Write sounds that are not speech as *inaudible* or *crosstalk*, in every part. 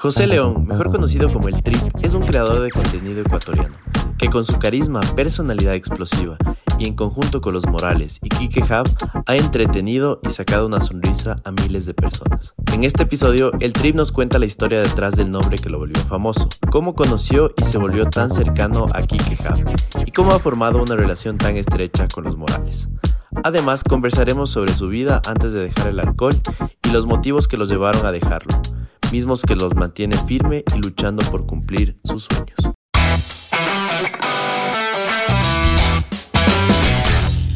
José León, mejor conocido como el Trip, es un creador de contenido ecuatoriano, que con su carisma, personalidad explosiva y en conjunto con los Morales y Kike Hub ha entretenido y sacado una sonrisa a miles de personas. En este episodio, el Trip nos cuenta la historia detrás del nombre que lo volvió famoso, cómo conoció y se volvió tan cercano a Kike Hub y cómo ha formado una relación tan estrecha con los Morales. Además, conversaremos sobre su vida antes de dejar el alcohol y los motivos que los llevaron a dejarlo mismos que los mantiene firme y luchando por cumplir sus sueños.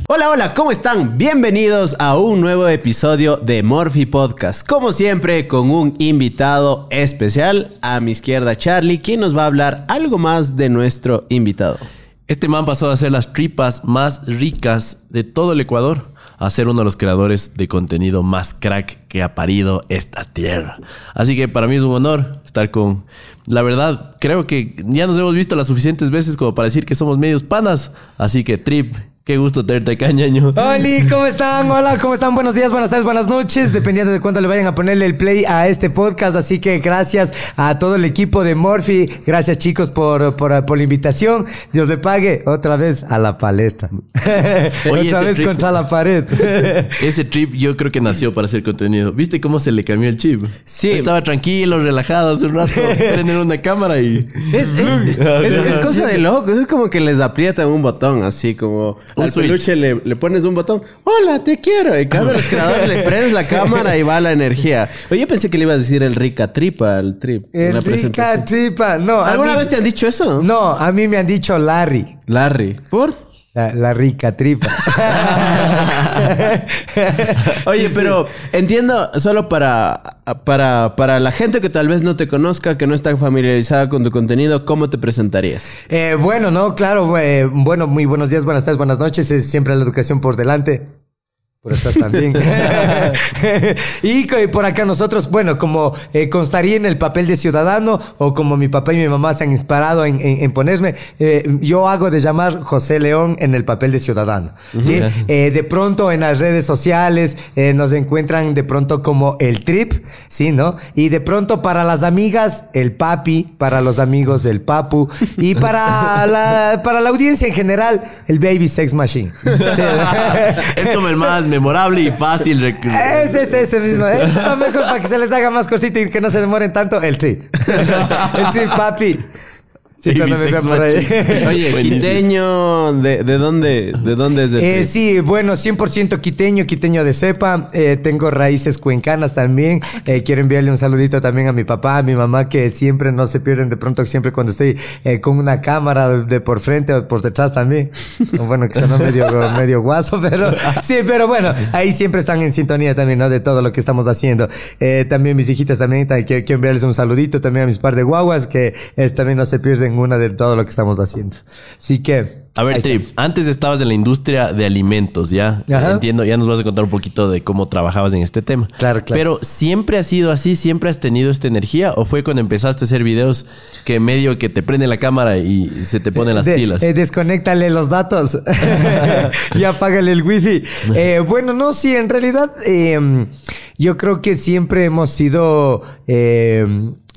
Hola, hola, ¿cómo están? Bienvenidos a un nuevo episodio de Morphy Podcast. Como siempre, con un invitado especial. A mi izquierda, Charlie, quien nos va a hablar algo más de nuestro invitado. Este man pasó a ser las tripas más ricas de todo el Ecuador a ser uno de los creadores de contenido más crack que ha parido esta tierra. Así que para mí es un honor estar con... La verdad, creo que ya nos hemos visto las suficientes veces como para decir que somos medios panas. Así que Trip, Qué gusto tenerte acá, ñaño. Hola, ¿cómo están? Hola, ¿cómo están? Buenos días, buenas tardes, buenas noches, dependiendo de cuándo le vayan a ponerle el play a este podcast. Así que gracias a todo el equipo de Morphy. Gracias, chicos, por, por, por la invitación. Dios le pague otra vez a la palestra. *laughs* otra vez contra la pared. *laughs* ese trip yo creo que nació para hacer contenido. ¿Viste cómo se le cambió el chip? Sí. Estaba tranquilo, relajado hace un rato. *laughs* Prender una cámara y... Es, es, es cosa de loco. Es como que les aprietan un botón así como al peluche le, le, pones un botón. Hola, te quiero. Y cada los creadores le prendes la cámara y va la energía. Oye, yo pensé que le iba a decir el rica tripa al trip. El rica tripa. No. ¿Alguna vez te han dicho eso? No, a mí me han dicho Larry. Larry. ¿Por? La, rica tripa. *laughs* Oye, pero entiendo, solo para, para, para la gente que tal vez no te conozca, que no está familiarizada con tu contenido, ¿cómo te presentarías? Eh, bueno, no, claro, eh, bueno, muy buenos días, buenas tardes, buenas noches, es siempre la educación por delante. Por estás también. *laughs* y por acá nosotros, bueno, como eh, constaría en el papel de ciudadano o como mi papá y mi mamá se han inspirado en, en, ponerme, eh, yo hago de llamar José León en el papel de ciudadano. ¿sí? Eh, de pronto en las redes sociales nos encuentran de pronto como el trip, ¿sí? ¿No? Y de pronto para las amigas, el papi, para los amigos, el papu y para la, *laughs* para la audiencia en general, el baby sex machine. *laughs* es como el más memorable y fácil. *laughs* Ese es ese mismo. Lo mejor para que se les haga más cortito y que no se demoren tanto. El trip. *laughs* el trip, papi. Sí, cuando me por ahí. *laughs* Oye, quiteño, ¿de, ¿de, dónde, de dónde es de eh, Sí, bueno, 100% quiteño, quiteño de cepa. Eh, tengo raíces cuencanas también. Eh, quiero enviarle un saludito también a mi papá, a mi mamá, que siempre no se pierden de pronto, siempre cuando estoy eh, con una cámara de por frente o por detrás también. *laughs* bueno, que suena medio, medio guaso, pero *laughs* sí, pero bueno, ahí siempre están en sintonía también, ¿no? De todo lo que estamos haciendo. Eh, también mis hijitas también, quiero, quiero enviarles un saludito también a mis par de guaguas, que también no se pierden una de todo lo que estamos haciendo. Así que... A ver, Trip, antes estabas en la industria de alimentos, ¿ya? Entiendo, ya nos vas a contar un poquito de cómo trabajabas en este tema. Claro, claro. Pero ¿siempre ha sido así? ¿Siempre has tenido esta energía? ¿O fue cuando empezaste a hacer videos que medio que te prende la cámara y se te ponen las pilas? Eh, desconéctale los datos *laughs* *laughs* y apágale el wifi. Eh, bueno, no, sí, en realidad eh, yo creo que siempre hemos sido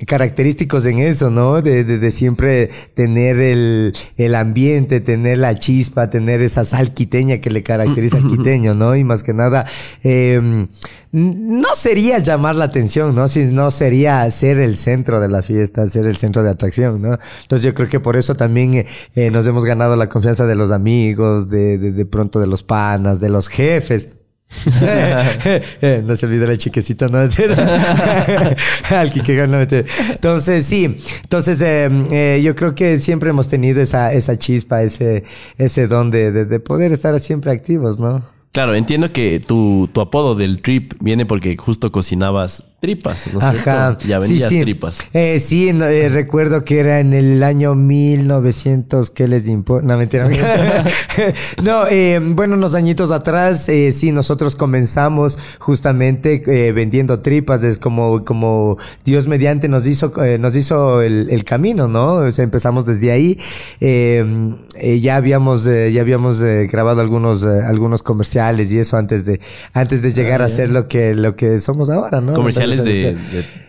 característicos en eso, ¿no? De, de, de siempre tener el, el, ambiente, tener la chispa, tener esa sal quiteña que le caracteriza al *laughs* quiteño, ¿no? Y más que nada, eh, no sería llamar la atención, ¿no? Si no sería ser el centro de la fiesta, ser el centro de atracción, ¿no? Entonces yo creo que por eso también eh, nos hemos ganado la confianza de los amigos, de, de, de pronto de los panas, de los jefes. *laughs* no se olvide la chiquecita, ¿no? *laughs* Al que no Entonces, sí. Entonces, eh, eh, yo creo que siempre hemos tenido esa, esa chispa, ese, ese don de, de, de poder estar siempre activos, ¿no? Claro, entiendo que tu, tu apodo del trip viene porque justo cocinabas tripas, ¿no Ajá. Ya vendías tripas. Eh, sí, eh, recuerdo que era en el año 1900, ¿qué les importa? No, mentira. *laughs* *laughs* no, eh, bueno, unos añitos atrás, eh, sí, nosotros comenzamos justamente eh, vendiendo tripas, es como, como Dios mediante nos hizo, eh, nos hizo el, el, camino, ¿no? O sea, empezamos desde ahí, ya habíamos, ya habíamos grabado algunos, algunos comerciales comerciales y eso antes de, antes de llegar ah, a ser lo que, lo que somos ahora, ¿no? Comerciales de,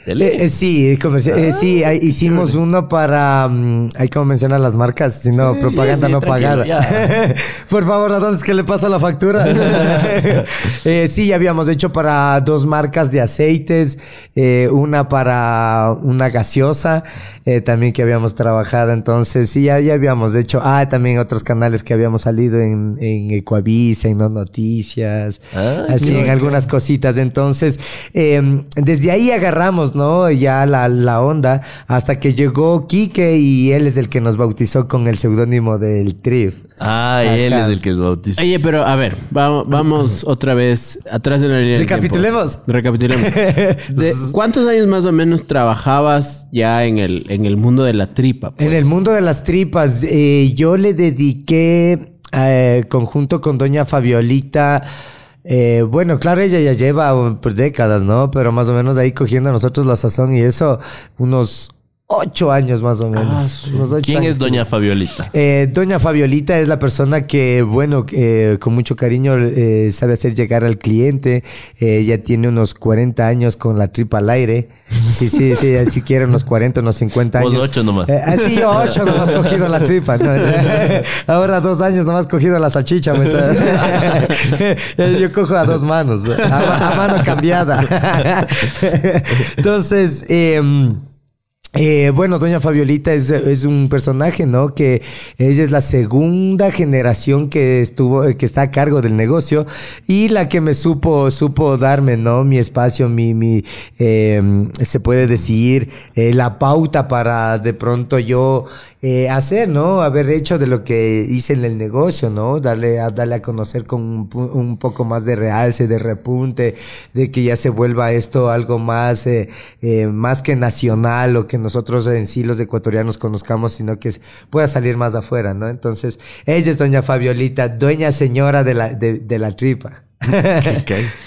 tele. Eh, sí, eh, sí, ah, hicimos uno para, mm, hay como mencionar las marcas, sino propaganda no pagada. *laughs* Por favor, ¿a dónde es que le pasa la factura? *laughs* *laughs* sí, habíamos hecho para dos marcas de aceites, una para una gaseosa, también que habíamos trabajado, entonces sí, ya, ya habíamos hecho, ah, también otros canales que habíamos salido en, en Ecuavisa, en No Noticias, ah, así en algunas cositas. Entonces, em, desde ahí agarramos, ¿no? Ya la, la onda hasta que llegó Quique y él es el que nos bautizó con el seudónimo del Trif. Ah, él es el que es bautizó. Oye, pero a ver, vamos, vamos *clears throat* otra vez atrás de la línea. Recapitulemos. Recapitulemos. *laughs* ¿Cuántos años más o menos trabajabas ya en el, en el mundo de la tripa? En el mundo de las tripas, eh, yo le dediqué eh, conjunto con doña Fabiolita. Eh, bueno, claro, ella ya lleva pues, décadas, ¿no? Pero más o menos ahí cogiendo a nosotros la sazón y eso, unos ocho años más o ah, menos. ¿Quién es Doña Fabiolita? Eh, Doña Fabiolita es la persona que, bueno, eh, con mucho cariño eh, sabe hacer llegar al cliente. ella tiene unos 40 años con la tripa al aire. Sí, sí, sí, *laughs* si quiere unos 40, unos 50 años. Vos ocho nomás. así yo ocho nomás cogido la tripa. *laughs* Ahora dos años nomás cogido la salchicha. *laughs* yo cojo a dos manos, a, a mano cambiada. Entonces, eh, eh, bueno, doña Fabiolita es, un personaje, ¿no? Que ella es la segunda generación que estuvo, que está a cargo del negocio y la que me supo, supo darme, ¿no? Mi espacio, mi, mi, eh, se puede decir, eh, la pauta para de pronto yo eh, hacer, ¿no? Haber hecho de lo que hice en el negocio, ¿no? Darle a, darle a conocer con un, poco más de realce, de repunte, de que ya se vuelva esto algo más, eh, más que nacional o que nosotros en sí los ecuatorianos conozcamos, sino que pueda salir más afuera, ¿no? Entonces, ella es doña Fabiolita, dueña señora de la, de, de la tripa.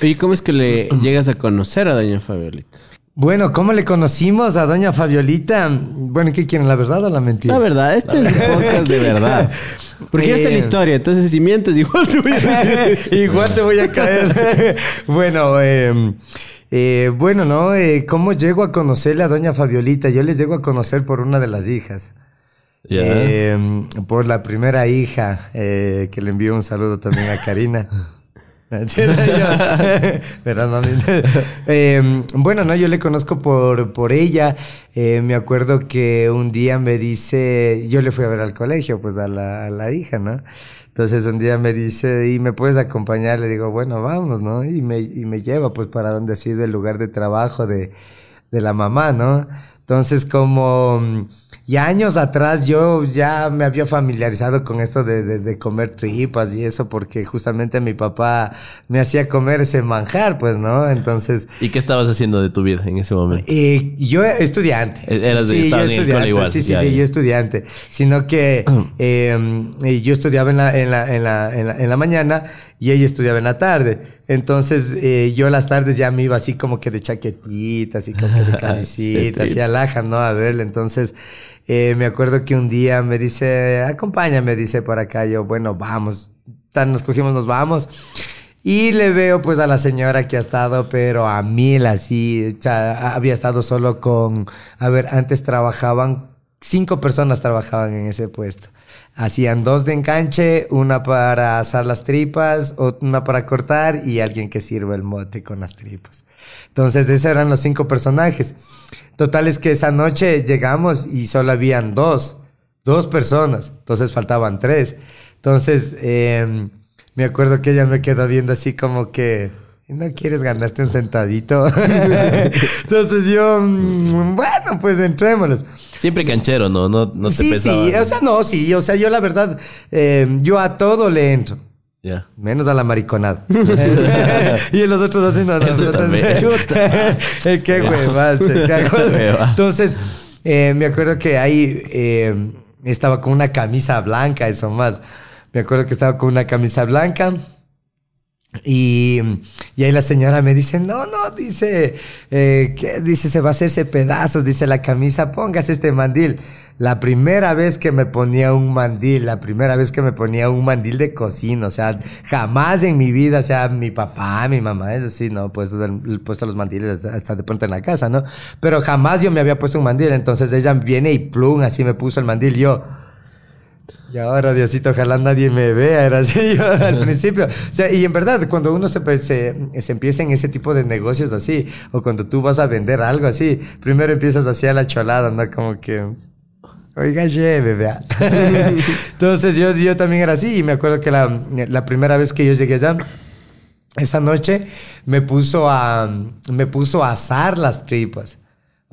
¿Y *laughs* cómo es que le llegas a conocer a doña Fabiolita? Bueno, ¿cómo le conocimos a doña Fabiolita? Bueno, ¿qué quieren, la verdad o la mentira? La verdad, este es un podcast de verdad. *laughs* Porque yo sé la historia, entonces si mientes *laughs* igual te voy a igual te voy a caer. bueno, em, eh, bueno, ¿no? Eh, ¿Cómo llego a conocerle a doña Fabiolita? Yo les llego a conocer por una de las hijas. Em, por la primera hija, eh, que le envío un saludo también a Karina. *laughs* *laughs* *laughs* eh, bueno, no, yo le conozco por, por ella. Eh, me acuerdo que un día me dice, yo le fui a ver al colegio, pues a la, a la hija, ¿no? Entonces un día me dice, ¿y me puedes acompañar? Le digo, bueno, vamos, ¿no? Y me, y me lleva pues para donde ha sido el lugar de trabajo de, de la mamá, ¿no? Entonces, como ya años atrás yo ya me había familiarizado con esto de, de, comer tripas y eso, porque justamente mi papá me hacía comer ese manjar, pues, ¿no? Entonces. ¿Y qué estabas haciendo de tu vida en ese momento? Y yo estudiante. E-, eras de sí, yo estudiante, igual. Sí, sí, sí, yo estudiante. Sino que *clears throat* eh, yo estudiaba en la, en la, en la, en la, en la mañana y ella estudiaba en la tarde. Entonces eh, yo las tardes ya me iba así como que de chaquetita, así como que de *laughs* camisita, así alaja, ¿no? A verle. Entonces eh, me acuerdo que un día me dice, acompáñame, dice por acá. Yo, bueno, vamos. Tan nos cogimos, nos vamos. Y le veo pues a la señora que ha estado, pero a mil así, ya había estado solo con, a ver, antes trabajaban, cinco personas trabajaban en ese puesto. Hacían dos de enganche, una para asar las tripas, una para cortar y alguien que sirva el mote con las tripas. Entonces, esos eran los cinco personajes. Total es que esa noche llegamos y solo habían dos, dos personas. Entonces faltaban tres. Entonces, em, me acuerdo que ella me quedó viendo así como que, ¿no quieres ganarte un sentadito? *laughs* Entonces yo, mm, bueno, pues entrémoslos. Siempre canchero, ¿no? No, no te Sí, sí, o sea, no, sí, o sea, yo la verdad, eh, yo a todo le entro. Ya. Menos a la mariconada. *laughs* *laughs* y los otros haciendo... Qué huevas, Entonces, eh, me acuerdo que ahí eh, estaba con una camisa blanca, eso más. Me acuerdo que estaba con una camisa blanca Y, y, ahí la señora me dice, no, no, dice, eh, ¿qué? dice, se va a hacerse pedazos, dice la camisa, póngase este mandil. La primera vez que me ponía un mandil, la primera vez que me ponía un mandil de cocina, o sea, jamás en mi vida, o sea, mi papá, mi mamá, eso sí, no, pues puesto los mandiles hasta de pronto en la casa, ¿no? Pero jamás yo me había puesto un mandil, entonces ella viene y plum, así me puso el mandil, yo, y ahora, Diosito, ojalá nadie me vea. Era así *laughs* yo al principio. O sea, y en verdad, cuando uno se, se, se, empieza en ese tipo de negocios así, o cuando tú vas a vender algo así, primero empiezas así a la cholada, ¿no? Como que. Oiga, lleve, vea. *laughs* Entonces yo, yo también era así y me acuerdo que la, la primera vez que yo llegué allá, esa noche me puso a, me puso a asar las tripas.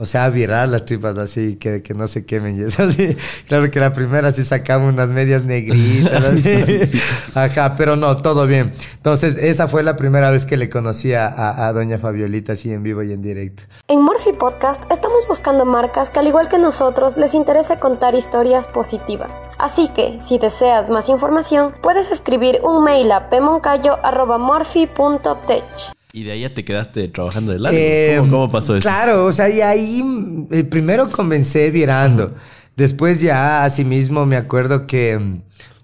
O sea, virar las tripas así, que, que no se quemen y eso así. *laughs* Claro que la primera sí sacamos unas medias negritas, así. *laughs* Ajá, pero no, todo bien. Entonces, esa fue la primera vez que le conocí a, a, doña Fabiolita así en vivo y en directo. En Morphy Podcast estamos buscando marcas que al igual que nosotros les interese contar historias positivas. Así que, si deseas más información, puedes escribir un mail a pemoncayo.morphy.tech. Y de ahí ya te quedaste trabajando de largo. Eh, ¿Cómo, pasó eso? Claro, o sea, y ahí eh, primero comencé virando. Después ya, asimismo, me acuerdo que...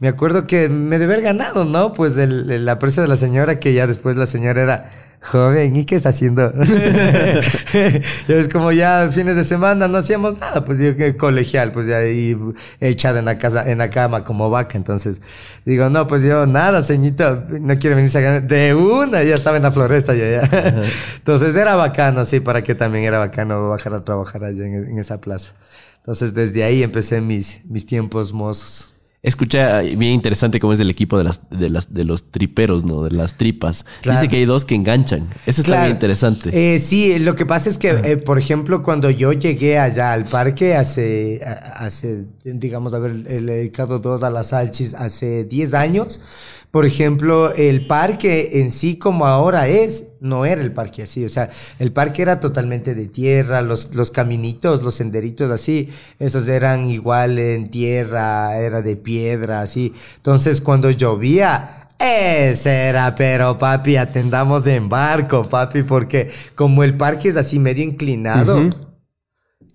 Me acuerdo que me debe haber ganado, ¿no? Pues el, el aprecio de la señora, que ya después la señora era joven, ¿y qué está haciendo? *laughs* es como ya fines de semana no hacíamos nada, pues yo que colegial, pues ya ahí echado en la casa, en la cama como vaca. Entonces, digo, no, pues yo nada, ceñito, no quiero venirse a ganar. De una, ya estaba en la floresta ya, ya. Entonces era bacano, sí, para que también era bacano bajar a trabajar allá en, en esa plaza. Entonces desde ahí empecé mis, mis tiempos mozos. Escucha bien interesante cómo es el equipo de las, de las de los triperos, ¿no? De las tripas. Dice que hay dos que enganchan. Eso está bien interesante. Eh, sí, lo que pasa es que, eh, por ejemplo, cuando yo llegué allá al parque hace, hace digamos, haber dedicado dos a las salchis hace 10 años, por ejemplo, el parque en sí como ahora es, no era el parque así, o sea, el parque era totalmente de tierra, los, los caminitos, los senderitos así, esos eran igual en tierra, era de piedra, así. Entonces, cuando llovía, ese era, pero papi, atendamos en barco, papi, porque como el parque es así medio inclinado,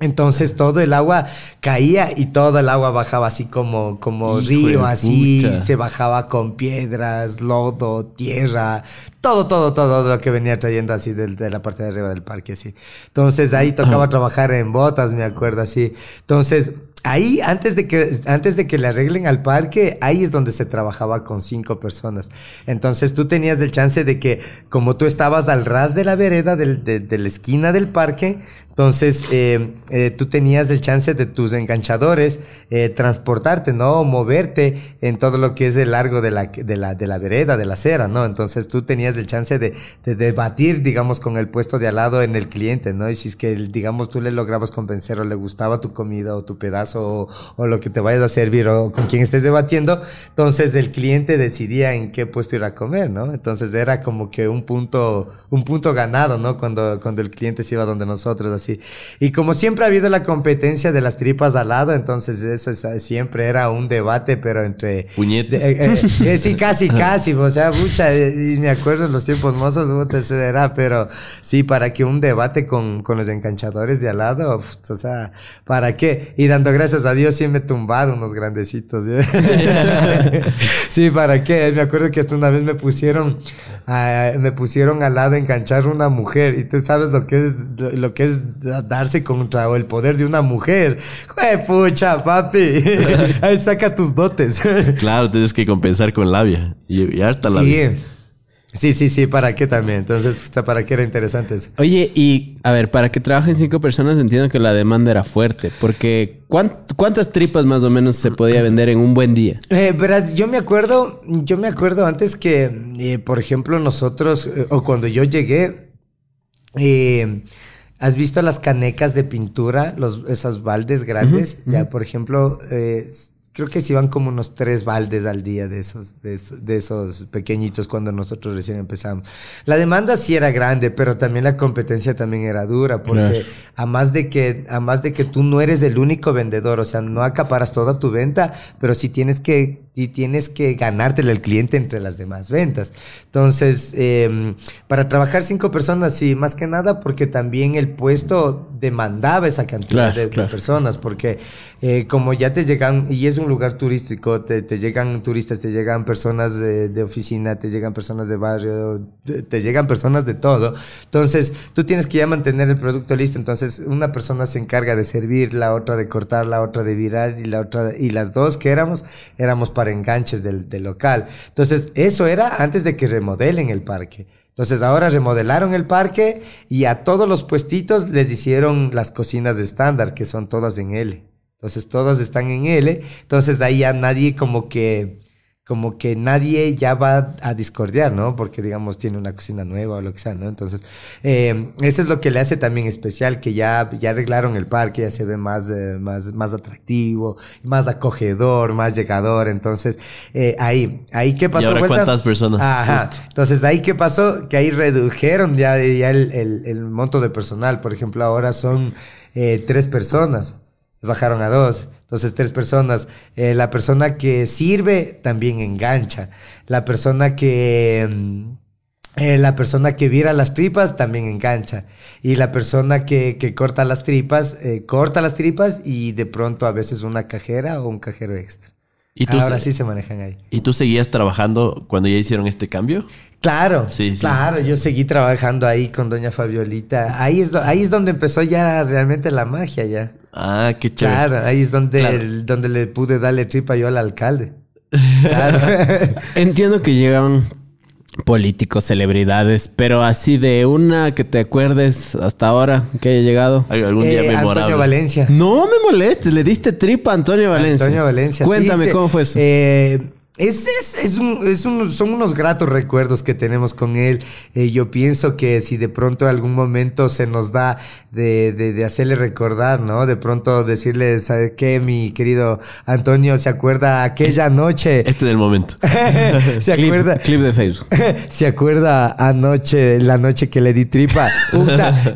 entonces todo el agua caía y todo el agua bajaba así como, como río, así, se bajaba con piedras, lodo, tierra, todo, todo, todo lo que venía trayendo así de, de la parte de arriba del parque, así. Entonces ahí tocaba *clears throat* trabajar en botas, me acuerdo, así. Entonces, ahí, antes de que, antes de que le arreglen al parque, ahí es donde se trabajaba con cinco personas. Entonces tú tenías el chance de que, como tú estabas al ras de la vereda de, de la esquina del parque, entonces, eh, eh, tú tenías el chance de tus enganchadores eh, transportarte, ¿no? Moverte en todo lo que es el largo de la, de la, de la vereda, de la acera, ¿no? Entonces, tú tenías el chance de, de debatir, digamos, con el puesto de al lado en el cliente, ¿no? Y si es que, digamos, tú le lograbas convencer o le gustaba tu comida o tu pedazo o, lo que te vayas a servir o con quien estés debatiendo, entonces el cliente decidía en qué puesto ir a comer, ¿no? Entonces, era como que un punto, un punto ganado, ¿no? Cuando, cuando el cliente se iba donde nosotros, así y como siempre ha habido la competencia de las tripas al lado, entonces eso siempre era un debate, pero entre... Puñetes. Eh, eh, eh, sí, *laughs* casi, casi, o sea, mucha, y me acuerdo en los tiempos mozos, era, pero sí, para que un debate con, con los enganchadores de al lado, o sea, ¿para qué? Y dando gracias a Dios sí me he tumbado unos grandecitos. *laughs* sí, ¿para qué? Me acuerdo que hasta una vez me pusieron, ah, me pusieron al lado enganchar una mujer, y tú sabes lo que es, lo que es darse contra el poder de una mujer. ¡Jue pucha, papi! *laughs* Ahí saca tus dotes. claro, tienes que compensar con labia. Y, harta labia. Sí, sí, sí, ¿para qué también? Entonces, ¿para qué era interesante eso? Oye, y a ver, para que trabajen cinco personas entiendo que la demanda era fuerte, porque ¿cuántas tripas más o menos se podía vender en un buen día? Eh, verás, yo me acuerdo, yo me acuerdo antes que, eh, por ejemplo, nosotros, eh, o cuando yo llegué, eh, ¿Has visto las canecas de pintura? Los, esos baldes grandes. Ya, por ejemplo, eh, creo que se iban como unos tres baldes al día de esos, de esos, pequeñitos cuando nosotros recién empezamos. La demanda sí era grande, pero también la competencia también era dura, porque a más de que, a más de que tú no eres el único vendedor, o sea, no acaparas toda tu venta, pero si tienes que y tienes que ganártele al cliente entre las demás ventas. Entonces, em, para trabajar cinco personas, sí, más que nada porque también el puesto demandaba esa cantidad de, personas, porque eh, como ya te llegan, y es un lugar turístico, te, llegan turistas, te llegan personas de, oficina, te llegan personas de barrio, te, llegan personas de todo. Entonces, tú tienes que ya mantener el producto listo. Entonces, una persona se encarga de servir, la otra de cortar, la otra de virar y la otra, y las dos que éramos, éramos para enganches del, local. Entonces, eso era antes de que remodelen el parque. Entonces ahora remodelaron el parque y a todos los puestitos les hicieron las cocinas de estándar, que son todas en L. Entonces todas están en L. Entonces ahí ya nadie como que como que nadie ya va a discordiar, ¿no? Porque, digamos, tiene una cocina nueva o lo que sea, ¿no? Entonces, eh, eso es lo que le hace también especial, que ya, ya arreglaron el parque, ya se ve más, eh, más, más atractivo, más acogedor, más llegador. Entonces, eh, ahí, ahí qué pasó. ¿Y ahora cuántas personas? Ajá. Entonces, ahí qué pasó, que ahí redujeron ya, ya el, el, el monto de personal. Por ejemplo, ahora son tres personas, bajaron a dos. Entonces, tres personas. Eh, la persona que sirve también engancha. La persona que... Mm, eh, la persona que vira las tripas también engancha. Y la persona que, que corta las tripas, eh, corta las tripas y de pronto a veces una cajera o un cajero extra. ¿Y tú Ahora sí se manejan ahí. ¿Y tú seguías trabajando cuando ya hicieron este cambio? Claro, sí, claro, yo seguí trabajando ahí con doña Fabiolita. Ahí es, ahí es donde empezó ya realmente la magia ya. Ah, qué chévere. Claro, ahí es donde, donde le pude darle tripa yo al alcalde. *laughs* Claro. *laughs* Entiendo que llegan políticos, celebridades, pero así de una que te acuerdes hasta ahora que haya llegado. ¿Algún día eh, memorable? Antonio Valencia. No me molestes, le diste tripa a Antonio Valencia. Antonio Valencia. Cuéntame cómo fue eso. Eh, es, es, es, un, es un, son unos gratos recuerdos que tenemos con él. Eh, yo pienso que si de pronto algún momento se nos da de, de, de, hacerle recordar, ¿no? De pronto decirle, ¿sabe qué, mi querido Antonio? ¿Se acuerda aquella noche? Este es el momento. *laughs* ¿Se acuerda? Clip de Facebook. *laughs* ¿Se acuerda anoche, la noche que le di tripa?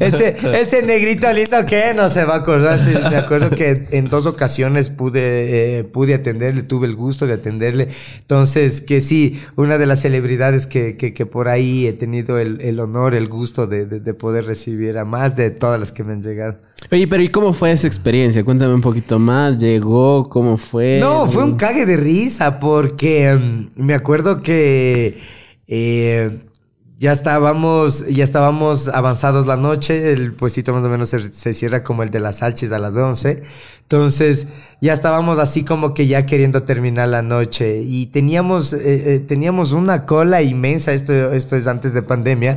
ese, ese negrito lindo que no se va a acordar. me acuerdo que en dos ocasiones pude, eh, pude atenderle, tuve el gusto de atenderle entonces, que sí, una de las celebridades que, que, por ahí he tenido el, el honor, el gusto de, de, poder recibir a más de todas las que me han llegado. Oye, pero ¿y cómo fue esa experiencia? Cuéntame un poquito más. ¿Llegó? ¿Cómo fue? No, fue un cague de risa porque mm, me acuerdo que... Eh, ya estábamos, ya estábamos avanzados la noche, el puestito más o menos se, cierra como el de las salchis a las 11. Entonces, ya estábamos así como que ya queriendo terminar la noche y teníamos, eh, eh, teníamos una cola inmensa, esto, esto es antes de pandemia.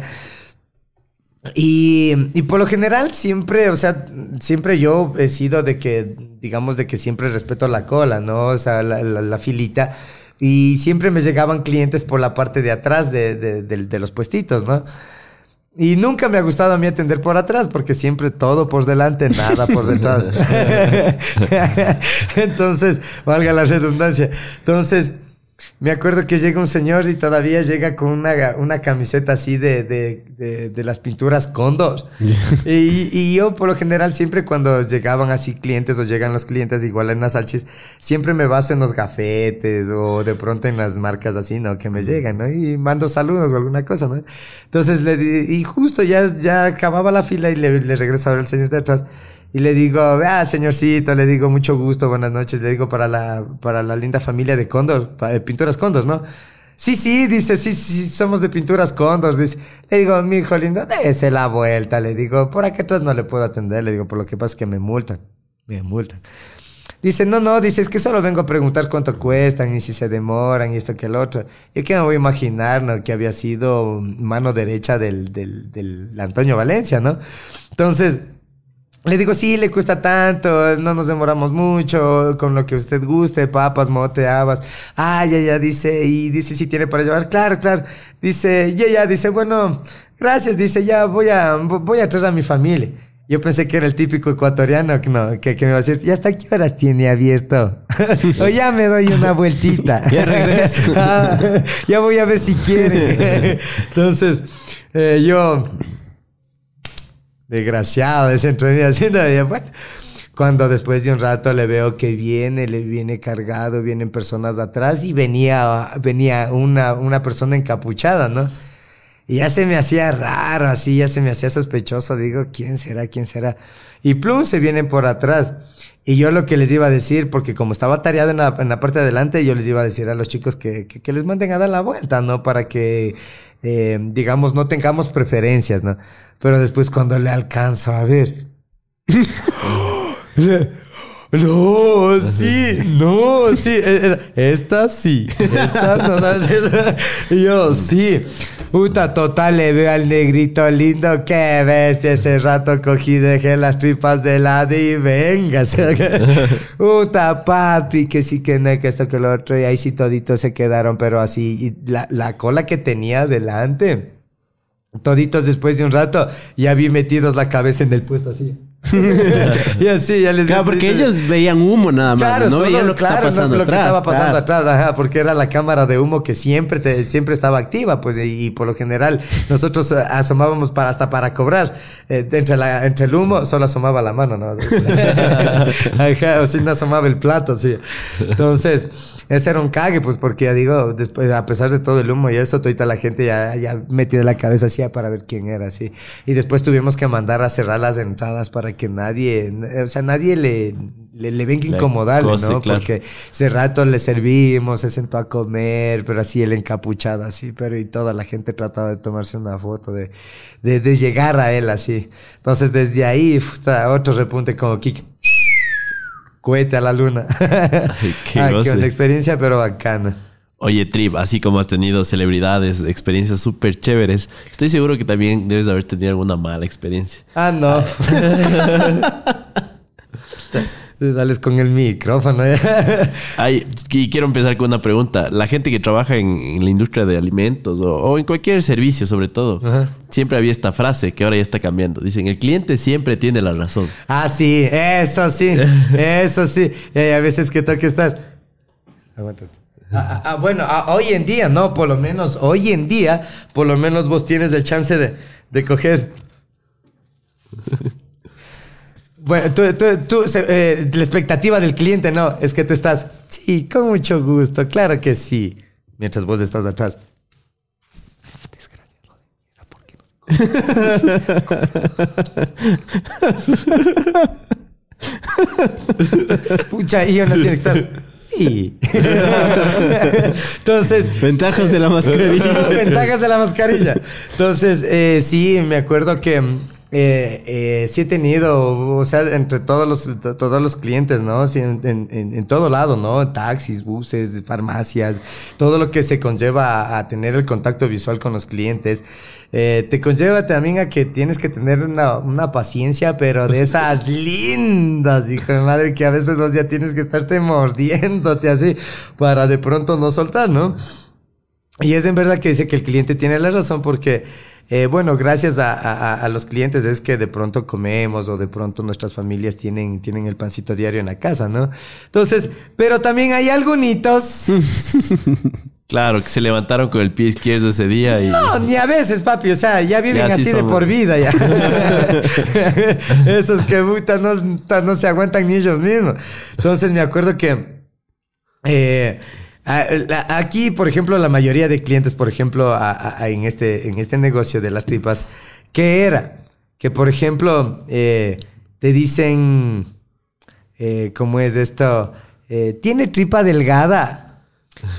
Y, y, por lo general siempre, o sea, siempre yo he sido de que, digamos, de que siempre respeto la cola, ¿no? O sea, la, la filita. Y siempre me llegaban clientes por la parte de atrás de, de, los puestitos, ¿no? Y nunca me ha gustado a mí atender por atrás, porque siempre todo por delante, nada por detrás. *laughs* *laughs* Entonces, valga la redundancia. Entonces, me acuerdo que llega un señor y todavía llega con una, una camiseta así de, de, de, las pinturas Condor. *laughs* y, y, yo, por lo general, siempre cuando llegaban así clientes o llegan los clientes igual en las salchis, siempre me baso en los gafetes o de pronto en las marcas así, ¿no? Que me llegan, ¿no? Y mando saludos o alguna cosa, ¿no? Entonces, le di, y justo ya, ya acababa la fila y le, le regreso a ver al señor de atrás. Y le digo, ah, señorcito, le digo, mucho gusto, buenas noches. Le digo, para la, para la linda familia de Cóndor, de Pinturas Cóndor, ¿no? Sí, sí, dice, sí, sí, somos de Pinturas Cóndor. Dice, le digo, mi hijo lindo, dése la vuelta. Le digo, por aquí atrás no le puedo atender. Le digo, por lo que pasa es que me multan. Me multan. Dice, no, no, dice, es que solo vengo a preguntar cuánto cuestan y si se demoran y esto que el otro. Yo que me voy a imaginar, ¿no? Que había sido mano derecha del, del, del Antonio Valencia, ¿no? Entonces, le digo, sí, le cuesta tanto, no nos demoramos mucho, con lo que usted guste, papas, mote, habas. Ah, ya, ya, dice, y dice, si tiene para llevar. Claro, claro. Dice, ya, ya, dice, bueno, gracias, dice, ya voy a, voy a traer a mi familia. Yo pensé que era el típico ecuatoriano que, no, que, me iba a decir, ¿y hasta qué horas tiene abierto? *laughs* o ya me doy una vueltita. *laughs* ya regreso. *laughs* Ah, ya voy a ver si quiere. Entonces, eh, yo desgraciado, desentrenado, haciendo, bueno, Cuando después de un rato le veo que viene, le viene cargado, vienen personas atrás y venía, venía una, una persona encapuchada, ¿no? Y ya se me hacía raro, así, ya se me hacía sospechoso. Digo, ¿quién será? ¿Quién será? Y plum, se vienen por atrás. Y yo lo que les iba a decir, porque como estaba tareado en la, en la parte de adelante, yo les iba a decir a los chicos que, que, les manden a dar la vuelta, ¿no? Para que, eh, digamos, no tengamos preferencias, ¿no? Pero después cuando le alcanzo a ver... *gasps* No, sí, *laughs* no, sí. E, esta sí. Esta no. *laughs* Yo, sí. Puta, total, le veo al negrito lindo. Qué bestia. Ese rato cogí, dejé las tripas de lado y venga. *laughs* Puta, papi, que sí, que no, que esto, que lo otro. Y ahí sí toditos se quedaron, pero así. Y la, la cola que tenía delante. Toditos después de un rato, ya vi metidos la cabeza en el puesto así. *laughs* y así, ya les Claro, porque ellos veían humo nada más. Claro, no veían lo que estaba pasando lo atrás. que estaba pasando atrás, porque era la cámara de humo que siempre te, siempre estaba activa, pues, y, por lo general nosotros eh, asomábamos para, hasta para cobrar. Eh, entre, la, entre el humo solo asomaba la mano, ¿no? *laughs* Ajá, o si no asomaba el plato, sí. Entonces, ese era un cague, pues, porque ya digo, después, a pesar de todo el humo y eso, toda la gente ya, ya metió la cabeza así para ver quién era, así. Y después tuvimos que mandar a cerrar las entradas para que nadie, o sea, nadie le, le, venga a incomodarle, ¿no? Porque ese rato le servimos, se sentó a comer, pero así él encapuchado, así, pero y toda la gente trataba de tomarse una foto, de, de, llegar a él así. Entonces, desde ahí, otro repunte como Kik. Cohete a la luna. *laughs* qué, ah, qué una experiencia, pero bacana. Oye, Trip, así como has tenido celebridades, experiencias súper chéveres, estoy seguro que también debes de haber tenido alguna mala experiencia. Ah, no. *laughs* Dales con el micrófono. *laughs* Ay, y quiero empezar con una pregunta. La gente que trabaja en, la industria de alimentos o, en cualquier servicio, sobre todo, siempre había esta frase que ahora ya está cambiando. Dicen, el cliente siempre tiene la razón. Ah, sí, eso sí, *laughs* eso sí. Y a veces que tal que estar. Aguántate. Ah, ah, bueno, ah, hoy en día, no, por lo menos, hoy en día, por lo menos vos tienes el chance de, de coger. *laughs* bueno, tú, tú, eh, la expectativa del cliente, no, es que tú estás, sí, con mucho gusto, claro que sí. Mientras vos estás atrás. Pucha, y yo no tiene que estar. Entonces. Ventajas de la mascarilla. *laughs* Ventajas de la mascarilla. Entonces, eh, sí, me acuerdo que eh, eh, sí he tenido, o sea, entre todos los, todos los clientes, ¿no? en, todo lado, ¿no? Taxis, buses, farmacias, todo lo que se conlleva a, tener el contacto visual con los clientes. Eh, te conlleva también a que tienes que tener una, una paciencia, pero de esas *laughs* lindas, hijo de madre, que a veces vos ya tienes que estarte mordiéndote así para de pronto no soltar, ¿no? Y es en verdad que dice que el cliente tiene la razón porque eh, bueno, gracias a, los clientes es que de pronto comemos o de pronto nuestras familias tienen, tienen el pancito diario en la casa, ¿no? Entonces, pero también hay algunos... *laughs* Claro, que se levantaron con el pie izquierdo ese día y... No, ni a veces, papi. O sea, ya viven así, de por vida ya. *laughs* *laughs* Esos que puta no, no se aguantan ni ellos mismos. Entonces me acuerdo que... Eh, Aquí, por ejemplo, la mayoría de clientes, por ejemplo, en, este, en este negocio de las tripas, ¿qué era? Que, por ejemplo, eh, te dicen, eh, ¿cómo es esto? Eh, ¿Tiene tripa delgada?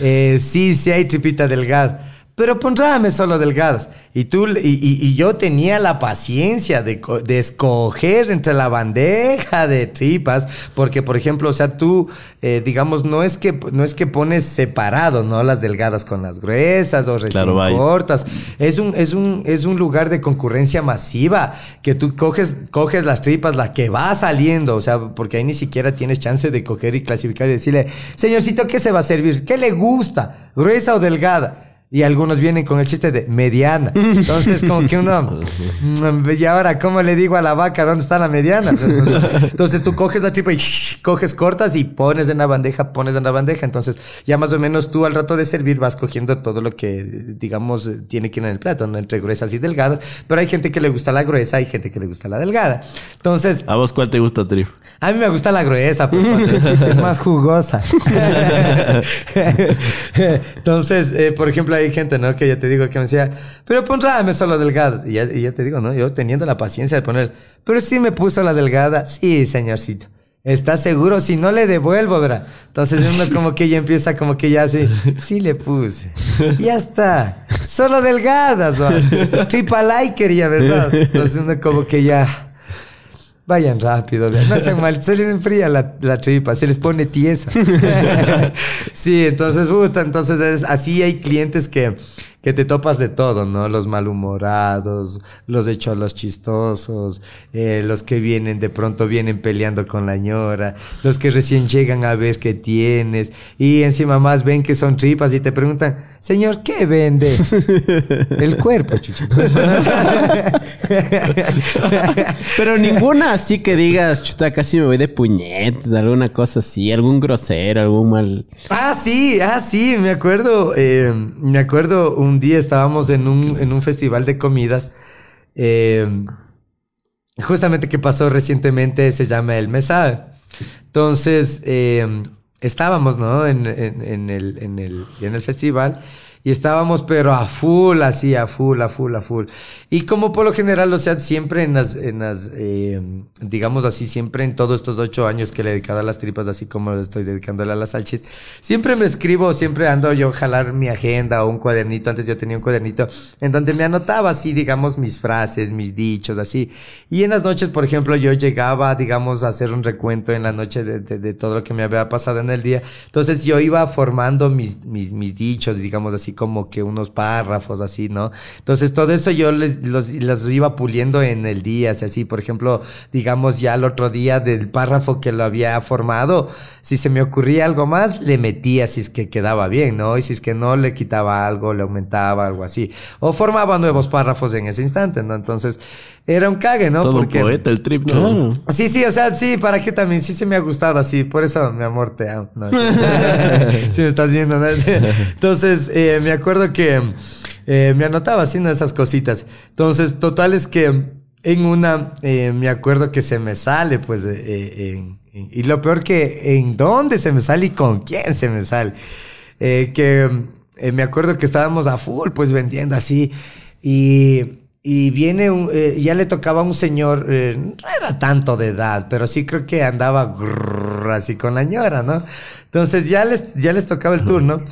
sí, sí hay tripita delgada pero pondráme solo delgadas. Y tú, y, y, yo tenía la paciencia de, de, escoger entre la bandeja de tripas, porque, por ejemplo, o sea, tú, eh, digamos, no es que, no es que pones separado, ¿no? Las delgadas con las gruesas o recién cortas. Es un, es un, es un lugar de concurrencia masiva, que tú coges, coges las tripas, la que va saliendo, o sea, porque ahí ni siquiera tienes chance de coger y clasificar y decirle, señorcito, ¿qué se va a servir? ¿Qué le gusta? ¿Gruesa o delgada? Y algunos vienen con el chiste de mediana. Entonces, como que uno. Mm, y ahora, ¿cómo le digo a la vaca dónde está la mediana? Entonces, tú coges la tripa y coges cortas y pones en la bandeja, pones en la bandeja. Entonces, ya más o menos tú al rato de servir vas cogiendo todo lo que, digamos, tiene que ir en el plato, ¿no? entre gruesas y delgadas. Pero hay gente que le gusta la gruesa, hay gente que le gusta la delgada. Entonces. ¿A vos cuál te gusta, Tri? A mí me gusta la gruesa, pues, es más jugosa. *laughs* *laughs* Entonces, eh, por ejemplo, hay gente, ¿no? Que ya te digo que me decía, pero pon rame solo delgadas. Y ya, y te digo, ¿no? Yo teniendo la paciencia de poner, pero sí me puso la delgada. Sí, señorcito. ¿Estás seguro? Si no le devuelvo, ¿verdad? Entonces uno *laughs* como que ya empieza como que ya así, sí le puse. Ya está. Solo delgadas, ¿no? *laughs* Triple like quería, ¿verdad? Entonces uno como que ya... Vayan rápido, no hacen *laughs* mal, se les enfría la, la, tripa, se les pone tiesa. *laughs* *laughs* sí, entonces, puta, entonces es, así hay clientes que que te topas de todo, ¿no? Los malhumorados, los hechos los chistosos, eh, los que vienen, de pronto vienen peleando con la ñora, los que recién llegan a ver qué tienes y encima más ven que son tripas y te preguntan, señor, ¿qué vende? *laughs* El cuerpo, chucho. *laughs* Pero ninguna así que digas, chuta, casi me voy de puñetes, alguna cosa así, algún grosero, algún mal. Ah, sí, ah, sí, me acuerdo, eh, me acuerdo un día estábamos en un, en un festival de comidas. Eh, justamente que pasó recientemente se llama El Mesa. Entonces, eh, estábamos, ¿no? En, en, el, en, el, en el festival. Y estábamos, pero a full, así, a full, a full, a full. Y como por lo general, o sea, siempre en las, en las eh, digamos así, siempre en todos estos ocho años que le he dedicado a las tripas, así como estoy dedicándole a las salchis, siempre me escribo, siempre ando yo a jalar mi agenda o un cuadernito. Antes yo tenía un cuadernito en donde me anotaba así, digamos, mis frases, mis dichos, así. Y en las noches, por ejemplo, yo llegaba, digamos, a hacer un recuento en la noche de, de, todo lo que me había pasado en el día. Entonces yo iba formando mis, mis, mis dichos, digamos así como que unos párrafos así, ¿no? Entonces todo eso yo les, los, iba puliendo en el día, así, por ejemplo, digamos ya el otro día del párrafo que lo había formado, si se me ocurría algo más, le metía si es que quedaba bien, ¿no? Y si es que no, le quitaba algo, le aumentaba, algo así. O formaba nuevos párrafos en ese instante, ¿no? Entonces, era un cague, ¿no? Todo Porque... poeta, el trip, ¿no? Sí, sí, o sea, sí, para qué también, sí se me ha gustado así, por eso, mi amor, te amo. ¿no? *laughs* sí me estás viendo, ¿no? *laughs* Entonces, eh, me acuerdo que eh, me anotaba haciendo esas cositas. Entonces, total es que en una, eh, me acuerdo que se me sale, pues, y lo peor que en dónde se me sale y con quién se me sale. que me acuerdo que estábamos a full, pues, vendiendo así, y y viene un, eh, ya le tocaba a un señor, eh, no era tanto de edad, pero sí creo que andaba así con la ñora, ¿no? Entonces ya les, ya les tocaba el turno.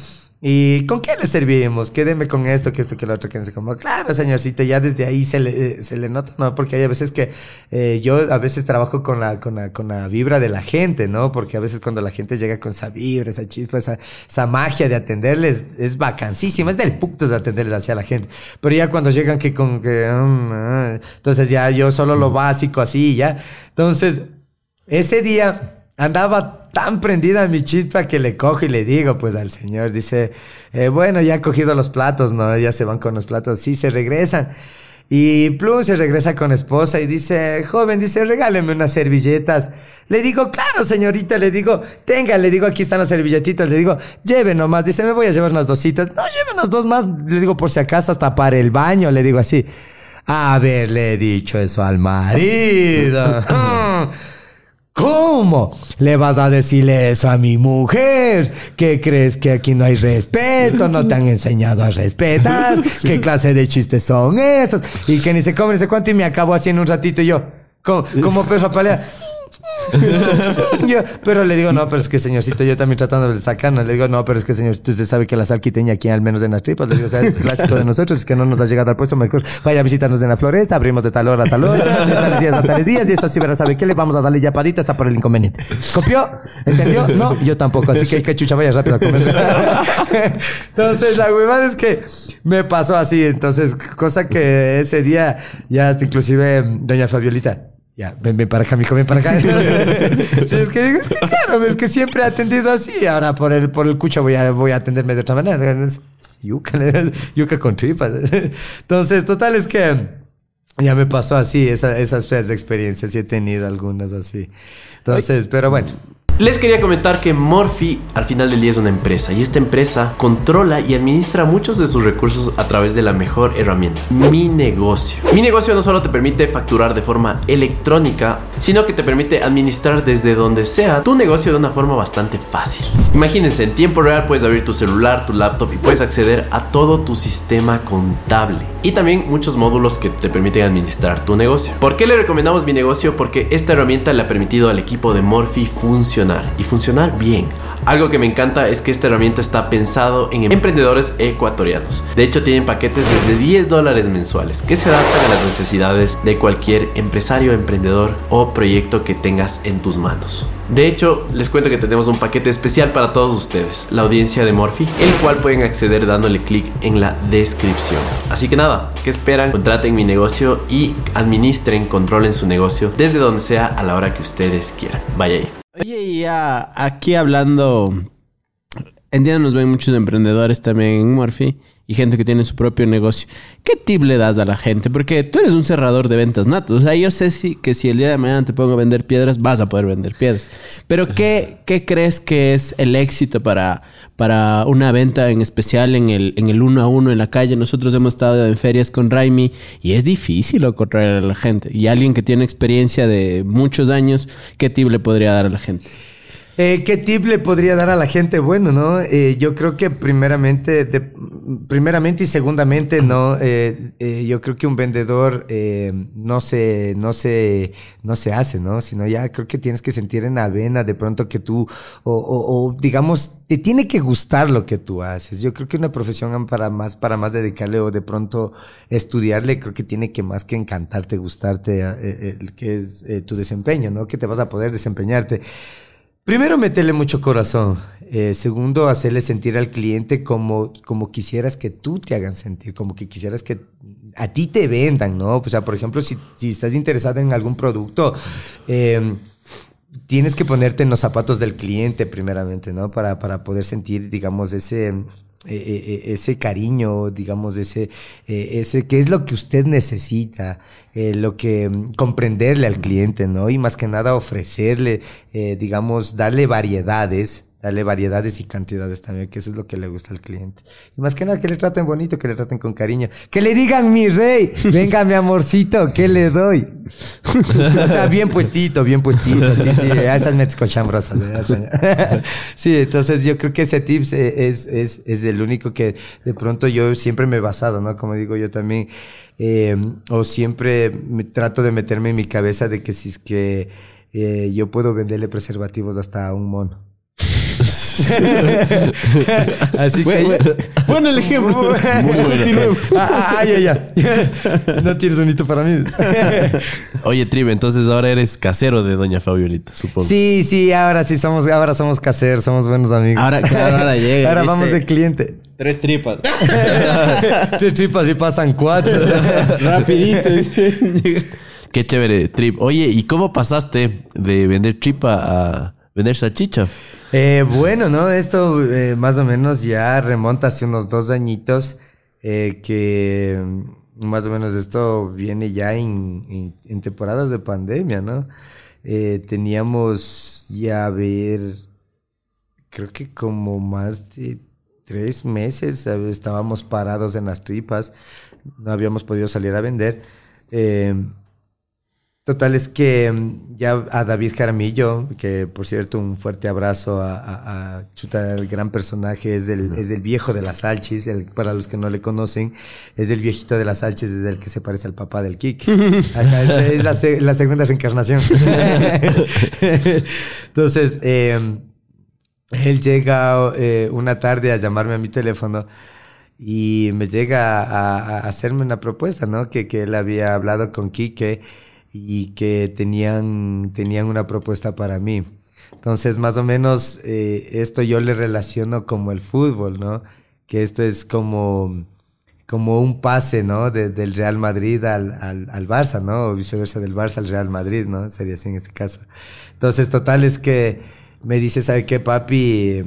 ¿Y con qué le servimos? Quédeme con esto, que esto, que lo otro, que no sé cómo. Claro, señorcito, ya desde ahí se le, se le nota, ¿no? Porque hay a veces que eh, yo a veces trabajo con la, con, la, con la vibra de la gente, ¿no? Porque a veces cuando la gente llega con esa vibra, esa chispa, esa, esa magia de atenderles, es vacancísima, es del puto de atenderles hacia la gente. Pero ya cuando llegan que con que... Ah, entonces ya yo solo lo básico así, ya. Entonces, ese día andaba tan prendida mi chispa que le cojo y le digo, pues al señor, dice, eh, bueno, ya ha cogido los platos, ¿no? Ya se van con los platos, sí, se regresan. Y Plum se regresa con esposa y dice, joven, dice, regáleme unas servilletas. Le digo, claro, señorita, le digo, tenga, le digo, aquí están las servilletitas, le digo, lleve nomás, dice, me voy a llevar unas dositas. No, lleve unas dos más, le digo, por si acaso, hasta para el baño, le digo así. A ver, le he dicho eso al marido. *laughs* *laughs* ¿Cómo le vas a decirle eso a mi mujer? ¿Qué crees que aquí no hay respeto? ¿No te han *laughs* enseñado a respetar? ¿Qué clase de chistes son esos? Y que ni se come ni se cuánto y me acabo haciendo un ratito y yo, como, como perro pelea. *laughs* pero le digo, no, pero es que señorcito, yo también tratando de sacarnos, le digo, no, pero es que señorcito, usted sabe que la sal quiteña aquí, al menos en las tripas, le digo, o sea, es clásico de nosotros, es que no nos ha llegado al puesto, mejor vaya a visitarnos en la floresta, abrimos de tal hora a tal hora, de tales días a tales días, y eso sí, verá, ¿sabe qué? Le vamos a darle ya parito hasta por el inconveniente. ¿Copió? ¿Entendió? No, yo tampoco, así que, que chucha, vaya rápido a comer. *laughs* entonces, la huevada es que me pasó así, entonces, cosa que ese día, ya hasta inclusive, doña Fabiolita, ya, ven, ven para acá, mijo, ven para acá. *laughs* sí, es que, es que claro, es que siempre he atendido así. Ahora por el, por el cucho voy a, voy a atenderme de otra manera. yuca, *laughs* yuca con tripas. Entonces, total es que ya me pasó así, esas feas experiencias y he tenido algunas así. Entonces, pero bueno. Les quería comentar que Morphy al final del día es una empresa y esta empresa controla y administra muchos de sus recursos a través de la mejor herramienta, mi negocio. Mi negocio no solo te permite facturar de forma electrónica, sino que te permite administrar desde donde sea tu negocio de una forma bastante fácil. Imagínense, en tiempo real puedes abrir tu celular, tu laptop y puedes acceder a todo tu sistema contable y también muchos módulos que te permiten administrar tu negocio. ¿Por qué le recomendamos mi negocio? Porque esta herramienta le ha permitido al equipo de Morphy funcionar y funcionar bien. Algo que me encanta es que esta herramienta está pensado en emprendedores ecuatorianos. De hecho, tienen paquetes desde 10 dólares mensuales que se adaptan a las necesidades de cualquier empresario, emprendedor o proyecto que tengas en tus manos. De hecho, les cuento que tenemos un paquete especial para todos ustedes, la audiencia de Morphy, el cual pueden acceder dándole clic en la descripción. Así que nada, ¿qué esperan? Contraten mi negocio y administren, controlen su negocio desde donde sea a la hora que ustedes quieran. Vaya ahí. Oye, ya aquí hablando, entiendo, nos ven muchos emprendedores también en Murphy y gente que tiene su propio negocio. ¿Qué tip le das a la gente? Porque tú eres un cerrador de ventas natos. O sea, yo sé si, que si el día de mañana te pongo a vender piedras, vas a poder vender piedras. Pero ¿qué, qué crees que es el éxito para, para una venta en especial en el, en el uno a uno en la calle? Nosotros hemos estado en ferias con Raimi y es difícil encontrar a la gente. Y alguien que tiene experiencia de muchos años, ¿qué tip le podría dar a la gente? Eh, ¿Qué tip le podría dar a la gente? Bueno, ¿no? Eh, yo creo que primeramente, primeramente y segundamente, ¿no? Eh, yo creo que un vendedor no se, no se, no se hace, ¿no? Sino ya creo que tienes que sentir en la vena de pronto que tú, o, o, digamos, te tiene que gustar lo que tú haces. Yo creo que una profesión para más, para más dedicarle o de pronto estudiarle, creo que tiene que más que encantarte, gustarte, el que es tu desempeño, ¿no? Que te vas a poder desempeñarte. Primero, meterle mucho corazón. Eh, segundo, hacerle sentir al cliente como, como quisieras que tú te hagan sentir, como que quisieras que a ti te vendan, ¿no? O sea, por ejemplo, si, si estás interesado en algún producto, eh, tienes que ponerte en los zapatos del cliente primeramente, ¿no? Para, para poder sentir, digamos, ese, eh, eh, ese cariño, digamos, ese, eh, ese, qué es lo que usted necesita, lo que mm, comprenderle al cliente, ¿no? Y más que nada ofrecerle, digamos, darle variedades darle variedades y cantidades también, que eso es lo que le gusta al cliente. Y más que nada que le traten bonito, que le traten con cariño. Que le digan mi rey, venga mi amorcito, ¿qué le doy? *laughs* o sea, bien puestito, bien puestito, sí, sí, a esas metes cochambrosas. ¿eh? *laughs* sí, entonces yo creo que ese tips es, es, es el único que de pronto yo siempre me he basado, ¿no? Como digo yo también, eh, o siempre trato de meterme en mi cabeza de que si es que eh, yo puedo venderle preservativos hasta a un mono. *laughs* Así que. Bueno, el ejemplo. Muy bueno. *laughs* Ah, ah, ya, ya. No tienes un hito para mí. *laughs* Oye, Tribe, entonces ahora eres casero de Doña Fabiolita, supongo. Sí, sí, ahora sí somos, ahora somos caseros, somos buenos amigos. Ahora, claro, ahora llega. Ahora vamos de cliente. Tres tripas. Tres tripas y pasan cuatro. Rapidito. Qué chévere, Trip. Oye, ¿y cómo pasaste de vender tripa a vender salchicha? Eh, bueno, ¿no? Esto eh, más o menos ya remonta hace unos dos añitos, eh, que mm, más o menos esto viene ya en, temporadas de pandemia, ¿no? teníamos ya a ver, creo que como más de tres meses estábamos parados en las tripas, no habíamos podido salir a vender. Total, es que mm, ya a David Jaramillo, que por cierto, un fuerte abrazo a, Chuta, el gran personaje, es el, es el viejo de las salchis, el, para los que no le conocen, es el viejito de las salchis, es el que se parece al papá del Kik. *laughs* es, la, segunda reencarnación. *laughs* Entonces, em, él llega eh, una tarde a llamarme a mi teléfono y me llega a, hacerme una propuesta, ¿no? Que, que él había hablado con Kike y que tenían, tenían una propuesta para mí. Entonces, más o menos, eh, esto yo le relaciono como el fútbol, ¿no? Que esto es como, como un pase, ¿no? del Real Madrid al, al, al, Barça, ¿no? O viceversa del Barça al Real Madrid, ¿no? Sería así en este caso. Entonces, total es que me dice, ¿sabe qué, papi?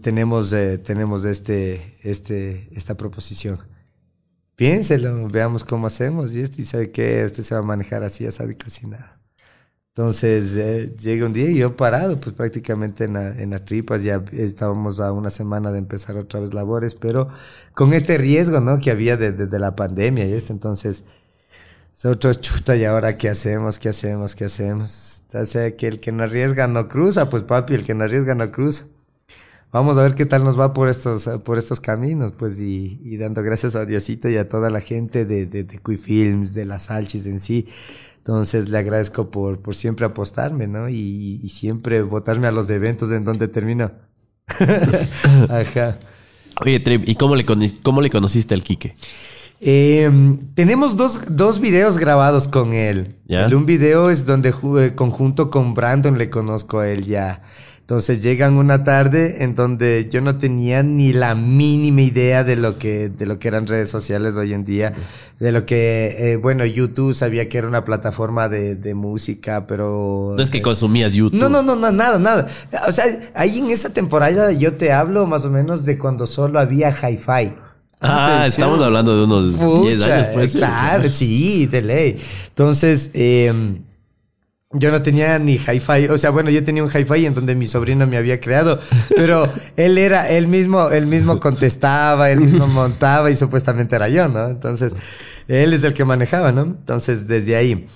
tenemos, eh, tenemos este, este, esta proposición. Piénselo, veamos cómo hacemos. Y este, ¿sabe qué? Este se va a manejar así, asado y cocinado. Entonces eh, llega un día y yo parado, pues prácticamente en, en, las tripas, ya estábamos a una semana de empezar otra vez labores, pero con este riesgo, ¿no? Que había desde de, la pandemia y esto, entonces nosotros, chuta, ¿y ahora qué hacemos? ¿Qué hacemos? ¿Qué hacemos? O sea, que el que no arriesga no cruza, pues papi, el que no arriesga no cruza. Vamos a ver qué tal nos va por estos, por estos caminos, pues, y, y dando gracias a Diosito y a toda la gente de, de, de Films, de las Salchis en sí. Entonces le agradezco por, por siempre apostarme, ¿no? Y, y siempre votarme a los eventos en donde termino. *laughs* Ajá. Oye, Trip, ¿y cómo le, cómo le conociste al Quique? Eh, tenemos dos, dos, videos grabados con él. El, un video es donde jugué conjunto con Brandon le conozco a él ya. Entonces llegan una tarde en donde yo no tenía ni la mínima idea de lo que, de lo que eran redes sociales hoy en día, de lo que, eh, bueno, YouTube sabía que era una plataforma de, de música, pero... No es que consumías YouTube. No, no, no, no, nada, nada. O sea, ahí en esa temporada yo te hablo más o menos de cuando solo había hi-fi. Ah, estamos hablando de unos 10 años, pues. Claro, sí, de ley. Entonces, eh, yo no tenía ni hi-fi, o sea, bueno, yo tenía un hi-fi en donde mi sobrino me había creado, pero *laughs* él era, él mismo, él mismo *laughs* contestaba, él mismo montaba y supuestamente era yo, ¿no? Entonces, él es el que manejaba, ¿no? Entonces, desde ahí.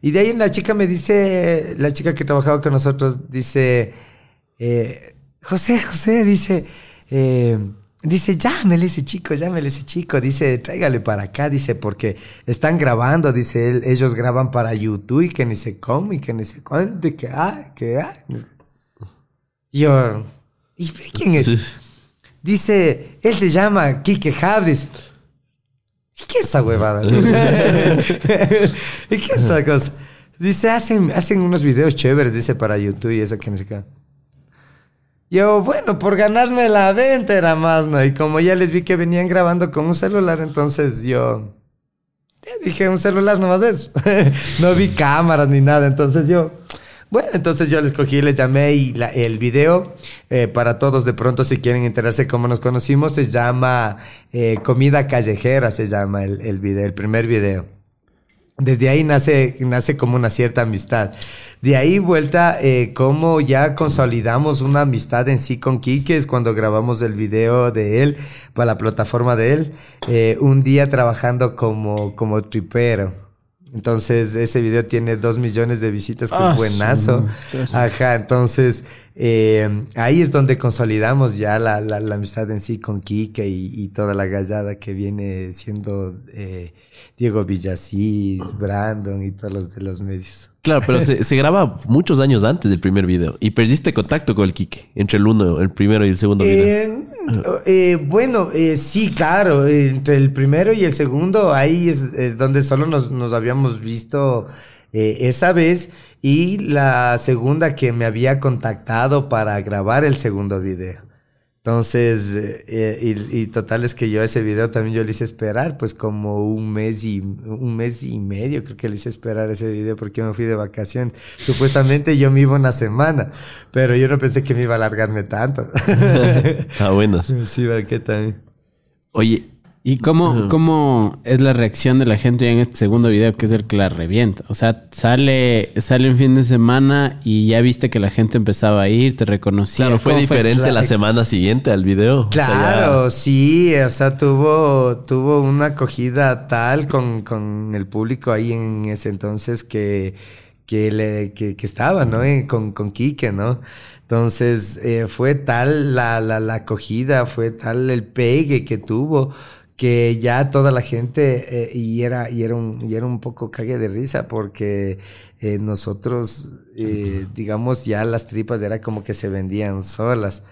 Y de ahí la chica me dice, la chica que trabajaba con nosotros, dice, eh, José, José, dice, eh, Dice, llámele ese chico, llámele ese chico. Dice, tráigale para acá, dice, porque están grabando, dice, ellos graban para YouTube y que ni se come y que ni se cuente, que hay, que hay. Yo, ¿y quién es? Dice, él se llama Kike Javris. ¿Y qué es esa huevada? *laughs* *laughs* ¿Y qué es esa cosa? Dice, hacen, hacen unos videos chéveres, dice, para YouTube y eso que ni se qué. Yo, bueno, por ganarme la venta era más, ¿no? Y como ya les vi que venían grabando con un celular, entonces yo dije, un celular no más eso. *laughs* no vi cámaras ni nada, entonces yo... Bueno, entonces yo les cogí, les llamé y el video, eh, para todos de pronto si quieren enterarse cómo nos conocimos, se llama eh, Comida Callejera, se llama el, el video, el primer video. Desde ahí nace, nace como una cierta amistad. De ahí vuelta, eh, como ya consolidamos una amistad en sí con Quique, es cuando grabamos el video de él para la plataforma de él, eh, un día trabajando como, como tripero. Entonces, ese video tiene dos millones de visitas, que es ah, buenazo. Ajá, entonces, eh, ahí es donde consolidamos ya la, la, la, amistad en sí con Kike y, y, toda la gallada que viene siendo eh, Diego Villasís, Brandon y todos los de los medios. Claro, pero se, se, graba muchos años antes del primer video y perdiste contacto con el Kike entre el uno, el primero y el segundo video. Eh, bueno, eh, sí, claro, entre el primero y el segundo ahí es, es donde solo nos, nos habíamos visto eh, esa vez y la segunda que me había contactado para grabar el segundo video. Entonces, eh, y, y, total es que yo ese video también yo le hice esperar, pues como un mes y un mes y medio creo que le hice esperar ese video porque me fui de vacaciones. Supuestamente yo me iba una semana, pero yo no pensé que me iba a alargarme tanto. *laughs* ah, buenas. *laughs* Sí, ¿qué tal? Oye, ¿Y cómo, cómo es la reacción de la gente en este segundo video que es el que la revienta? O sea, sale, sale un fin de semana y ya viste que la gente empezaba a ir, te reconocía. Claro, fue diferente la... semana siguiente al video. Claro, sí, o sea, tuvo, tuvo una acogida tal con, con el público ahí en ese entonces que, que, le, que, que estaba, ¿no? Eh, con, con Quique, ¿no? Entonces, eh, fue tal la, la, la acogida, fue tal el pegue que tuvo que ya toda la gente, eh, y, era, y, era un, y era un poco cague de risa, porque eh, nosotros, eh, digamos, ya las tripas era como que se vendían solas.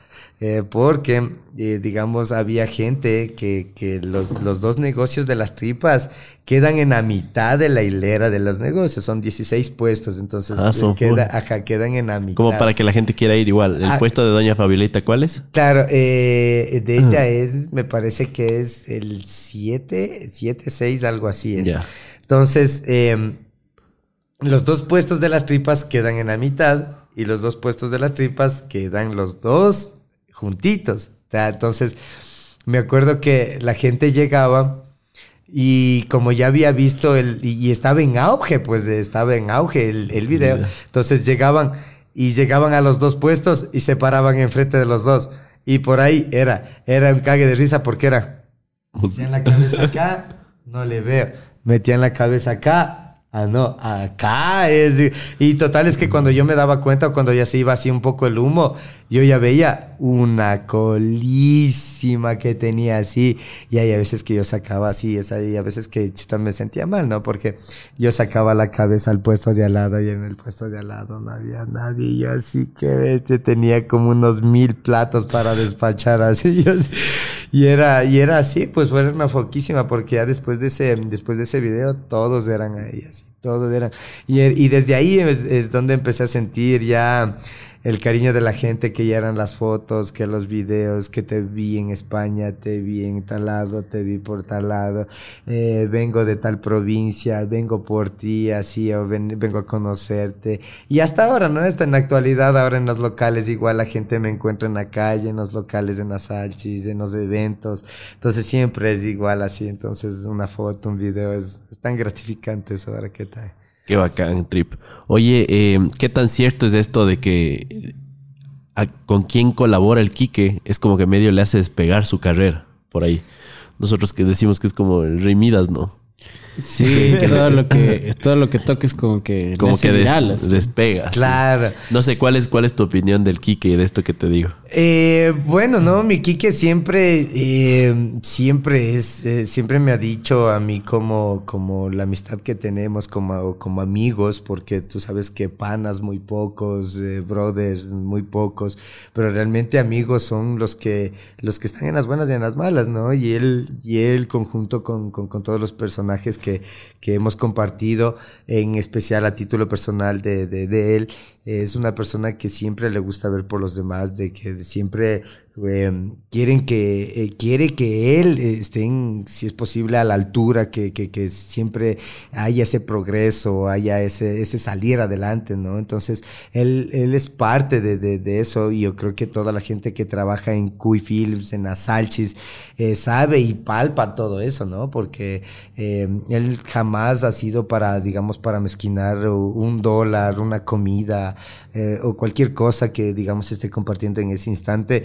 Eh, porque, eh, digamos, había gente que, que los, los, dos negocios de las tripas quedan en la mitad de la hilera de los negocios. Son 16 puestos, entonces ah, eh, queda, ajá, quedan en la mitad. Como para que la gente quiera ir igual. ¿El ah, puesto de Doña Fabiola cuál es? Claro, de ella es, me parece que es el 7, 7, 6, algo así es. Entonces, em, los dos puestos de las tripas quedan en la mitad y los dos puestos de las tripas quedan los dos juntitos. entonces, me acuerdo que la gente llegaba y como ya había visto el, y, estaba en auge, pues estaba en auge el, el video. Entonces llegaban y llegaban a los dos puestos y se paraban enfrente de los dos. Y por ahí era, era un cague de risa porque era, metían la cabeza acá, *laughs* no le veo, metían la cabeza acá, Ah, no, acá es. Y total es que cuando yo me daba cuenta, cuando ya se iba así un poco el humo, yo ya veía una colísima que tenía así. Y hay a veces que yo sacaba así, y a veces que yo también me sentía mal, ¿no? Porque yo sacaba la cabeza al puesto de al lado y en el puesto de al lado no había nadie. Y yo así que este, tenía como unos mil platos para despachar así. *laughs* y era, y era así, pues fue una foquísima, porque ya después de ese, después de ese video, todos eran ahí así todo era. Y, y desde ahí es, donde empecé a sentir ya el cariño de la gente, que ya eran las fotos, que los videos, que te vi en España, te vi en tal lado, te vi por tal lado, eh, vengo de tal provincia, vengo por ti, así, o vengo a conocerte. Y hasta ahora, ¿no? Hasta en la actualidad, ahora en los locales, igual la gente me encuentra en la calle, en los locales, en las salchis, en los eventos. Entonces siempre es igual así. Entonces una foto, un video, es, es tan gratificante eso ahora que tal. Qué bacán, Trip. Oye, eh, ¿qué tan cierto es esto de que con quién colabora el Quique es como que medio le hace despegar su carrera por ahí? Nosotros que decimos que es como el ¿no? Sí, todo lo que todo lo que toques como que como que despega. Claro. No sé cuál es cuál es tu opinión del Quique y de esto que te digo. Eh, bueno, no, mi Quique siempre eh, siempre es eh, siempre me ha dicho a mí como como la amistad que tenemos como como amigos porque tú sabes que panas muy pocos, brothers muy pocos, pero realmente amigos son los que los que están en las buenas y en las malas, ¿no? Y él y él conjunto con, con, con todos los personajes que, hemos compartido, en especial a título personal de, de él, es una persona que siempre le gusta ver por los demás, de que siempre Em, quieren que, eh, quiere que él esté, si es posible, a la altura, que, que, que siempre haya ese progreso, haya ese, ese salir adelante, ¿no? Entonces, él, él es parte de, de, eso y yo creo que toda la gente que trabaja en Cuy Films, en Asalchis, eh, sabe y palpa todo eso, ¿no? Porque eh, él jamás ha sido para, digamos, para mezquinar un dólar, una comida eh, o cualquier cosa que, digamos, esté compartiendo en ese instante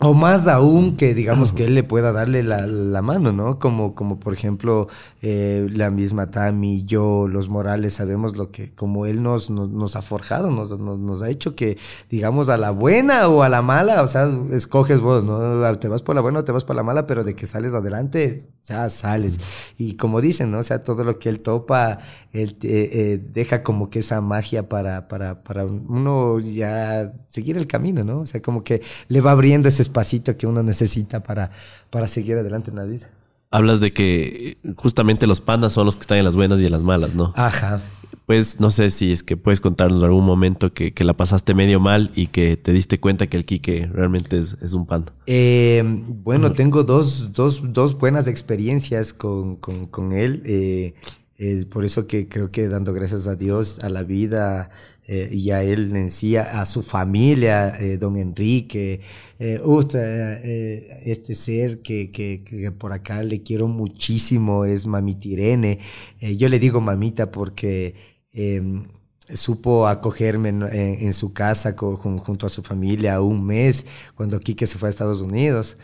o más aún que digamos que él le pueda darle la, la mano, ¿no? Como, como por ejemplo eh, la misma Tami, yo, los Morales, sabemos lo que, como él nos, nos, ha forjado, nos, nos, ha hecho que, digamos, a la buena o a la mala, o sea, escoges vos, ¿no? Te vas por la buena o te vas por la mala, pero de que sales adelante, ya sales. Y como dicen, ¿no? O sea, todo lo que él topa, él eh, eh, deja como que esa magia para, para, para uno ya seguir el camino, ¿no? O sea, como que le va abriendo ese espacito que uno necesita para, para seguir adelante en la vida. Hablas de que justamente los pandas son los que están en las buenas y en las malas, ¿no? Ajá. Pues no sé si es que puedes contarnos algún momento que, que la pasaste medio mal y que te diste cuenta que el Quique realmente es, es un panda. Eh, bueno, tengo dos, dos, dos, buenas experiencias con, con, con él. Eh, eh, por eso que creo que dando gracias a Dios, a la vida, eh, y a él en sí, a, su familia, eh, don Enrique, eh, eh, este ser que, que, que, por acá le quiero muchísimo es Mamita Irene. yo le digo mamita porque em, supo acogerme en, su casa junto a su familia un mes cuando Quique se fue a Estados Unidos.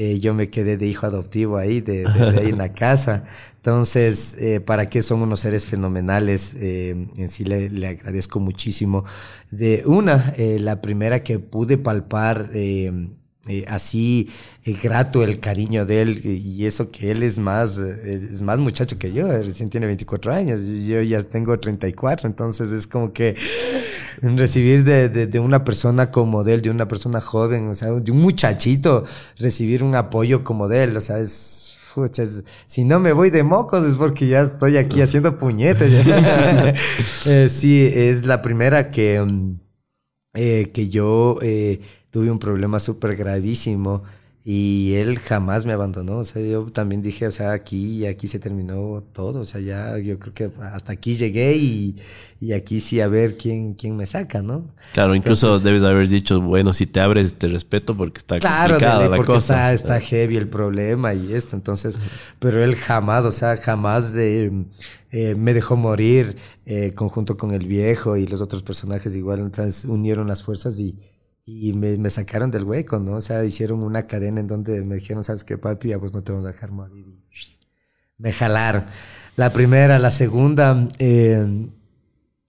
Eh, yo me quedé de hijo adoptivo ahí, de, *laughs* ahí en la casa. Entonces, eh, para qué son unos seres fenomenales, eh, en sí le, le, agradezco muchísimo. De una, la primera que pude palpar así grato el cariño de él y eso que él es más, es más muchacho que yo, recién tiene 24 años, yo ya tengo 34, entonces es como que recibir de, de, una persona como de él, de una persona joven, o sea, de un muchachito, recibir un apoyo como de él, o sea, es... si no me voy de mocos es porque ya estoy aquí *laughs* haciendo puñetes. *laughs* sí, es la primera que, mm, que yo tuve un problema súper gravísimo Y él jamás me abandonó. O sea, yo también dije, o sea, aquí, aquí se terminó todo. O sea, ya yo creo que hasta aquí llegué y, y aquí sí a ver quién, quién me saca, ¿no? Claro, incluso debes haber dicho, bueno, si te abres, te respeto porque está claro, complicada la porque cosa. Está, está heavy el problema y esto. Entonces, pero él jamás, o sea, jamás eh, me dejó morir eh, conjunto con el viejo y los otros personajes igual. Entonces unieron las fuerzas y y me, sacaron del hueco, ¿no? O sea, hicieron una cadena en donde me dijeron, ¿sabes qué, papi? Ya pues no te vamos a dejar morir. me jalaron. La primera, la segunda, eh,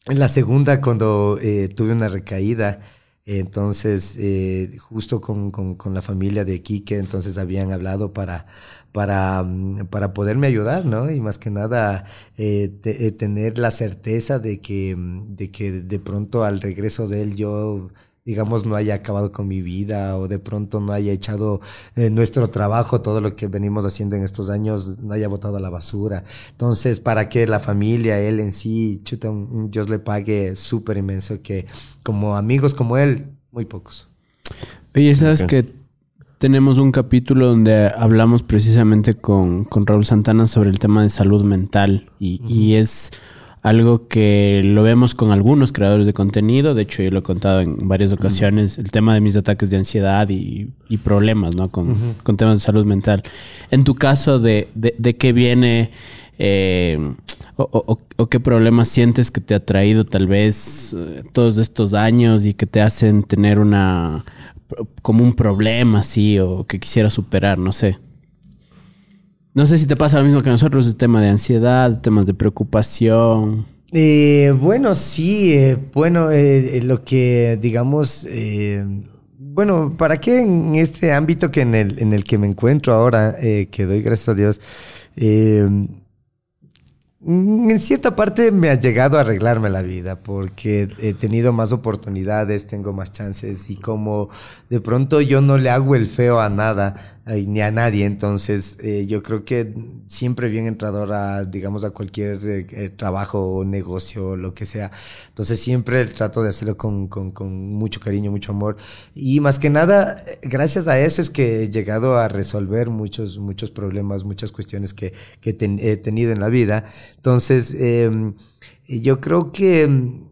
la segunda cuando eh, tuve una recaída, entonces eh, justo con, con, la familia de Quique, entonces habían hablado para, para, para poderme ayudar, ¿no? Y más que nada eh, te, tener la certeza de que, de que de pronto al regreso de él yo digamos, no haya acabado con mi vida o de pronto no haya echado eh, nuestro trabajo, todo lo que venimos haciendo en estos años, no haya botado a la basura. Entonces, para que la familia, él en sí, chuta, un, Dios le pague súper inmenso, que como amigos como él, muy pocos. Oye, ¿sabes que tenemos un capítulo donde hablamos precisamente con, con, Raúl Santana sobre el tema de salud mental y, y es algo que lo vemos con algunos creadores de contenido. De hecho, yo lo he contado en varias ocasiones, el tema de mis ataques de ansiedad y, problemas, ¿no? Con, con, temas de salud mental. En tu caso, ¿de, de, qué viene eh, o, o, qué problemas sientes que te ha traído tal vez eh, todos estos años y que te hacen tener una como un problema así o que quisiera superar, no sé. No sé si te pasa lo mismo que nosotros, el tema de ansiedad, temas de preocupación. Eh, bueno, sí, eh, bueno, eh, lo que digamos, bueno, ¿para qué en este ámbito que en el, en el que me encuentro ahora, que doy gracias a Dios, en cierta parte me ha llegado a arreglarme la vida porque he tenido más oportunidades, tengo más chances y como de pronto yo no le hago el feo a nada, ni a nadie. Entonces, eh, yo creo que siempre bien entrador a, digamos, a cualquier eh, eh, trabajo o negocio, lo que sea. Entonces, siempre trato de hacerlo con, mucho cariño, mucho amor. Y más que nada, gracias a eso es que he llegado a resolver muchos, muchos problemas, muchas cuestiones que, he tenido en la vida. Entonces, em, yo creo que em,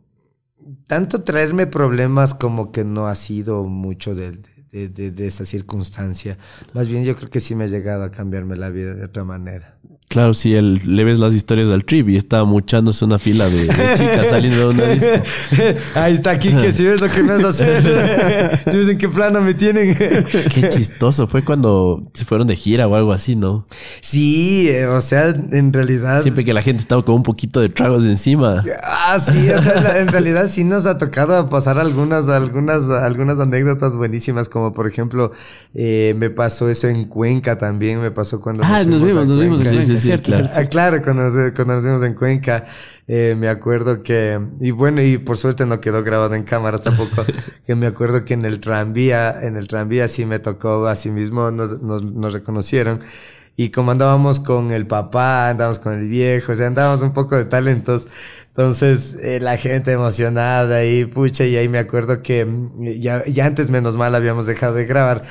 tanto traerme problemas como que no ha sido mucho del de, de, de, esa circunstancia. Más bien yo creo que sí me ha llegado a cambiarme la vida de otra manera. Claro, si él, le ves las historias al trip y está muchándose una fila de, chicas *laughs* saliendo de una disco. *laughs* Ahí está aquí, que si ves lo que me vas a hacer. *laughs* si ves en qué plano me tienen. qué chistoso. Fue cuando se fueron de gira o algo así, ¿no? Sí, eh, o sea, en realidad. Siempre que la gente estaba con un poquito de tragos encima. Ah, sí, o sea, en realidad sí nos ha tocado pasar algunas, algunas, algunas anécdotas buenísimas, como por ejemplo, eh, me pasó eso en Cuenca también, me pasó cuando. Ah, nos vimos, nos vimos. Sí, sí, cierto, claro. Ah, claro, cuando nos, conocimos en Cuenca, eh, me acuerdo que, y bueno, y por suerte no quedó grabado en cámaras tampoco, *laughs* que me acuerdo que en el tranvía, en el tranvía sí me tocó, así mismo nos, nos, nos reconocieron. Y como andábamos con el papá, andábamos con el viejo, o sea, andábamos un poco de talentos. Entonces, eh, la gente emocionada y pucha, y ahí me acuerdo que mm, ya, ya antes menos mal habíamos dejado de grabar.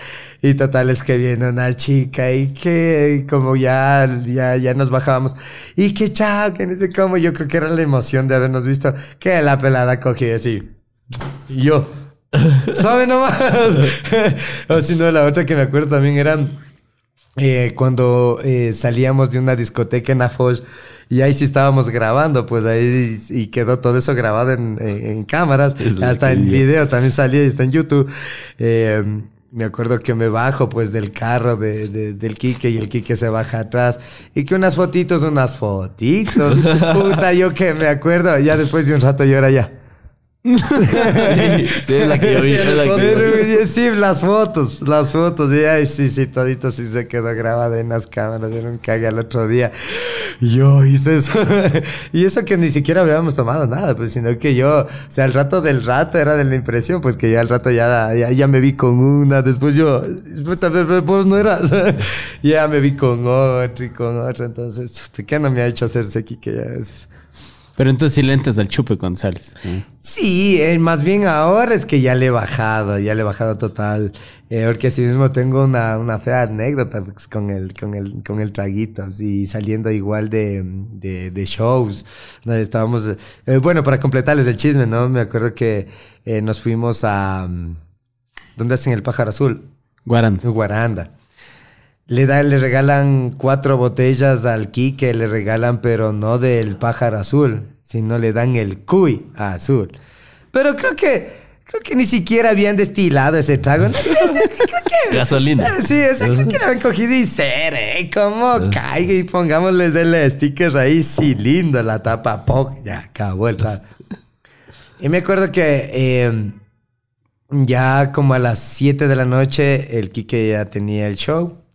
Y total es que viene una chica y que como ya, ya, ya nos bajábamos. Y que chao, que no sé cómo. Yo creo que era la emoción de habernos visto. Que la pelada cogió así. Y yo, *laughs* ¿sabe nomás? *laughs* o si no, la otra que me acuerdo también era eh, cuando eh, salíamos de una discoteca en Afosh y ahí sí estábamos grabando, pues ahí y quedó todo eso grabado en, en, cámaras, *laughs* hasta en video también salía y está en YouTube. Eh, me acuerdo que me bajo pues del carro de, de, del Quique y el Quique se baja atrás y que unas fotitos, unas fotitos. *laughs* Puta, yo que me acuerdo, ya después de un rato yo era ya sí, la que yo vi. Sí, las fotos, las fotos. Y ay, sí, sí, todito sí se quedó grabado en las cámaras. Era un cague al otro día. Yo hice eso. *laughs* y eso que ni siquiera habíamos tomado nada, pues, sino que yo, o sea, el rato del rato era de la impresión, pues que ya al rato ya, ya, me vi con una. Después yo, vos no eras. *laughs* ya me vi con otra y con otra. Entonces, ¿qué no me ha hecho hacerse aquí que ya es? Pero entonces si lentes al chupe cuando sales. Sí, eh, más bien ahora es que ya le he bajado, ya le he bajado total. Eh, porque así mismo tengo una, una fea anécdota pues, con el, con el, con el traguito. Y saliendo igual de, de, de shows. ¿no? Estábamos, eh, bueno, para completarles el chisme, ¿no? Me acuerdo que nos fuimos a... mm, ¿Dónde hacen el pájaro azul? Guaranda. Guaranda. Le, da, le regalan cuatro botellas al Quique, le regalan, pero no del pájaro azul, sino le dan el cuy azul. Pero creo que, creo que ni siquiera habían destilado ese trago. Gasolina. Sí, es creo que lo habían cogido y ser, ¿eh? Como caiga y pongámosles el sticker ahí, sí, lindo, la tapa, poc, ya acabó el trago. Y me acuerdo que eh, ya como a las 7 de la noche el Quique ya tenía el show.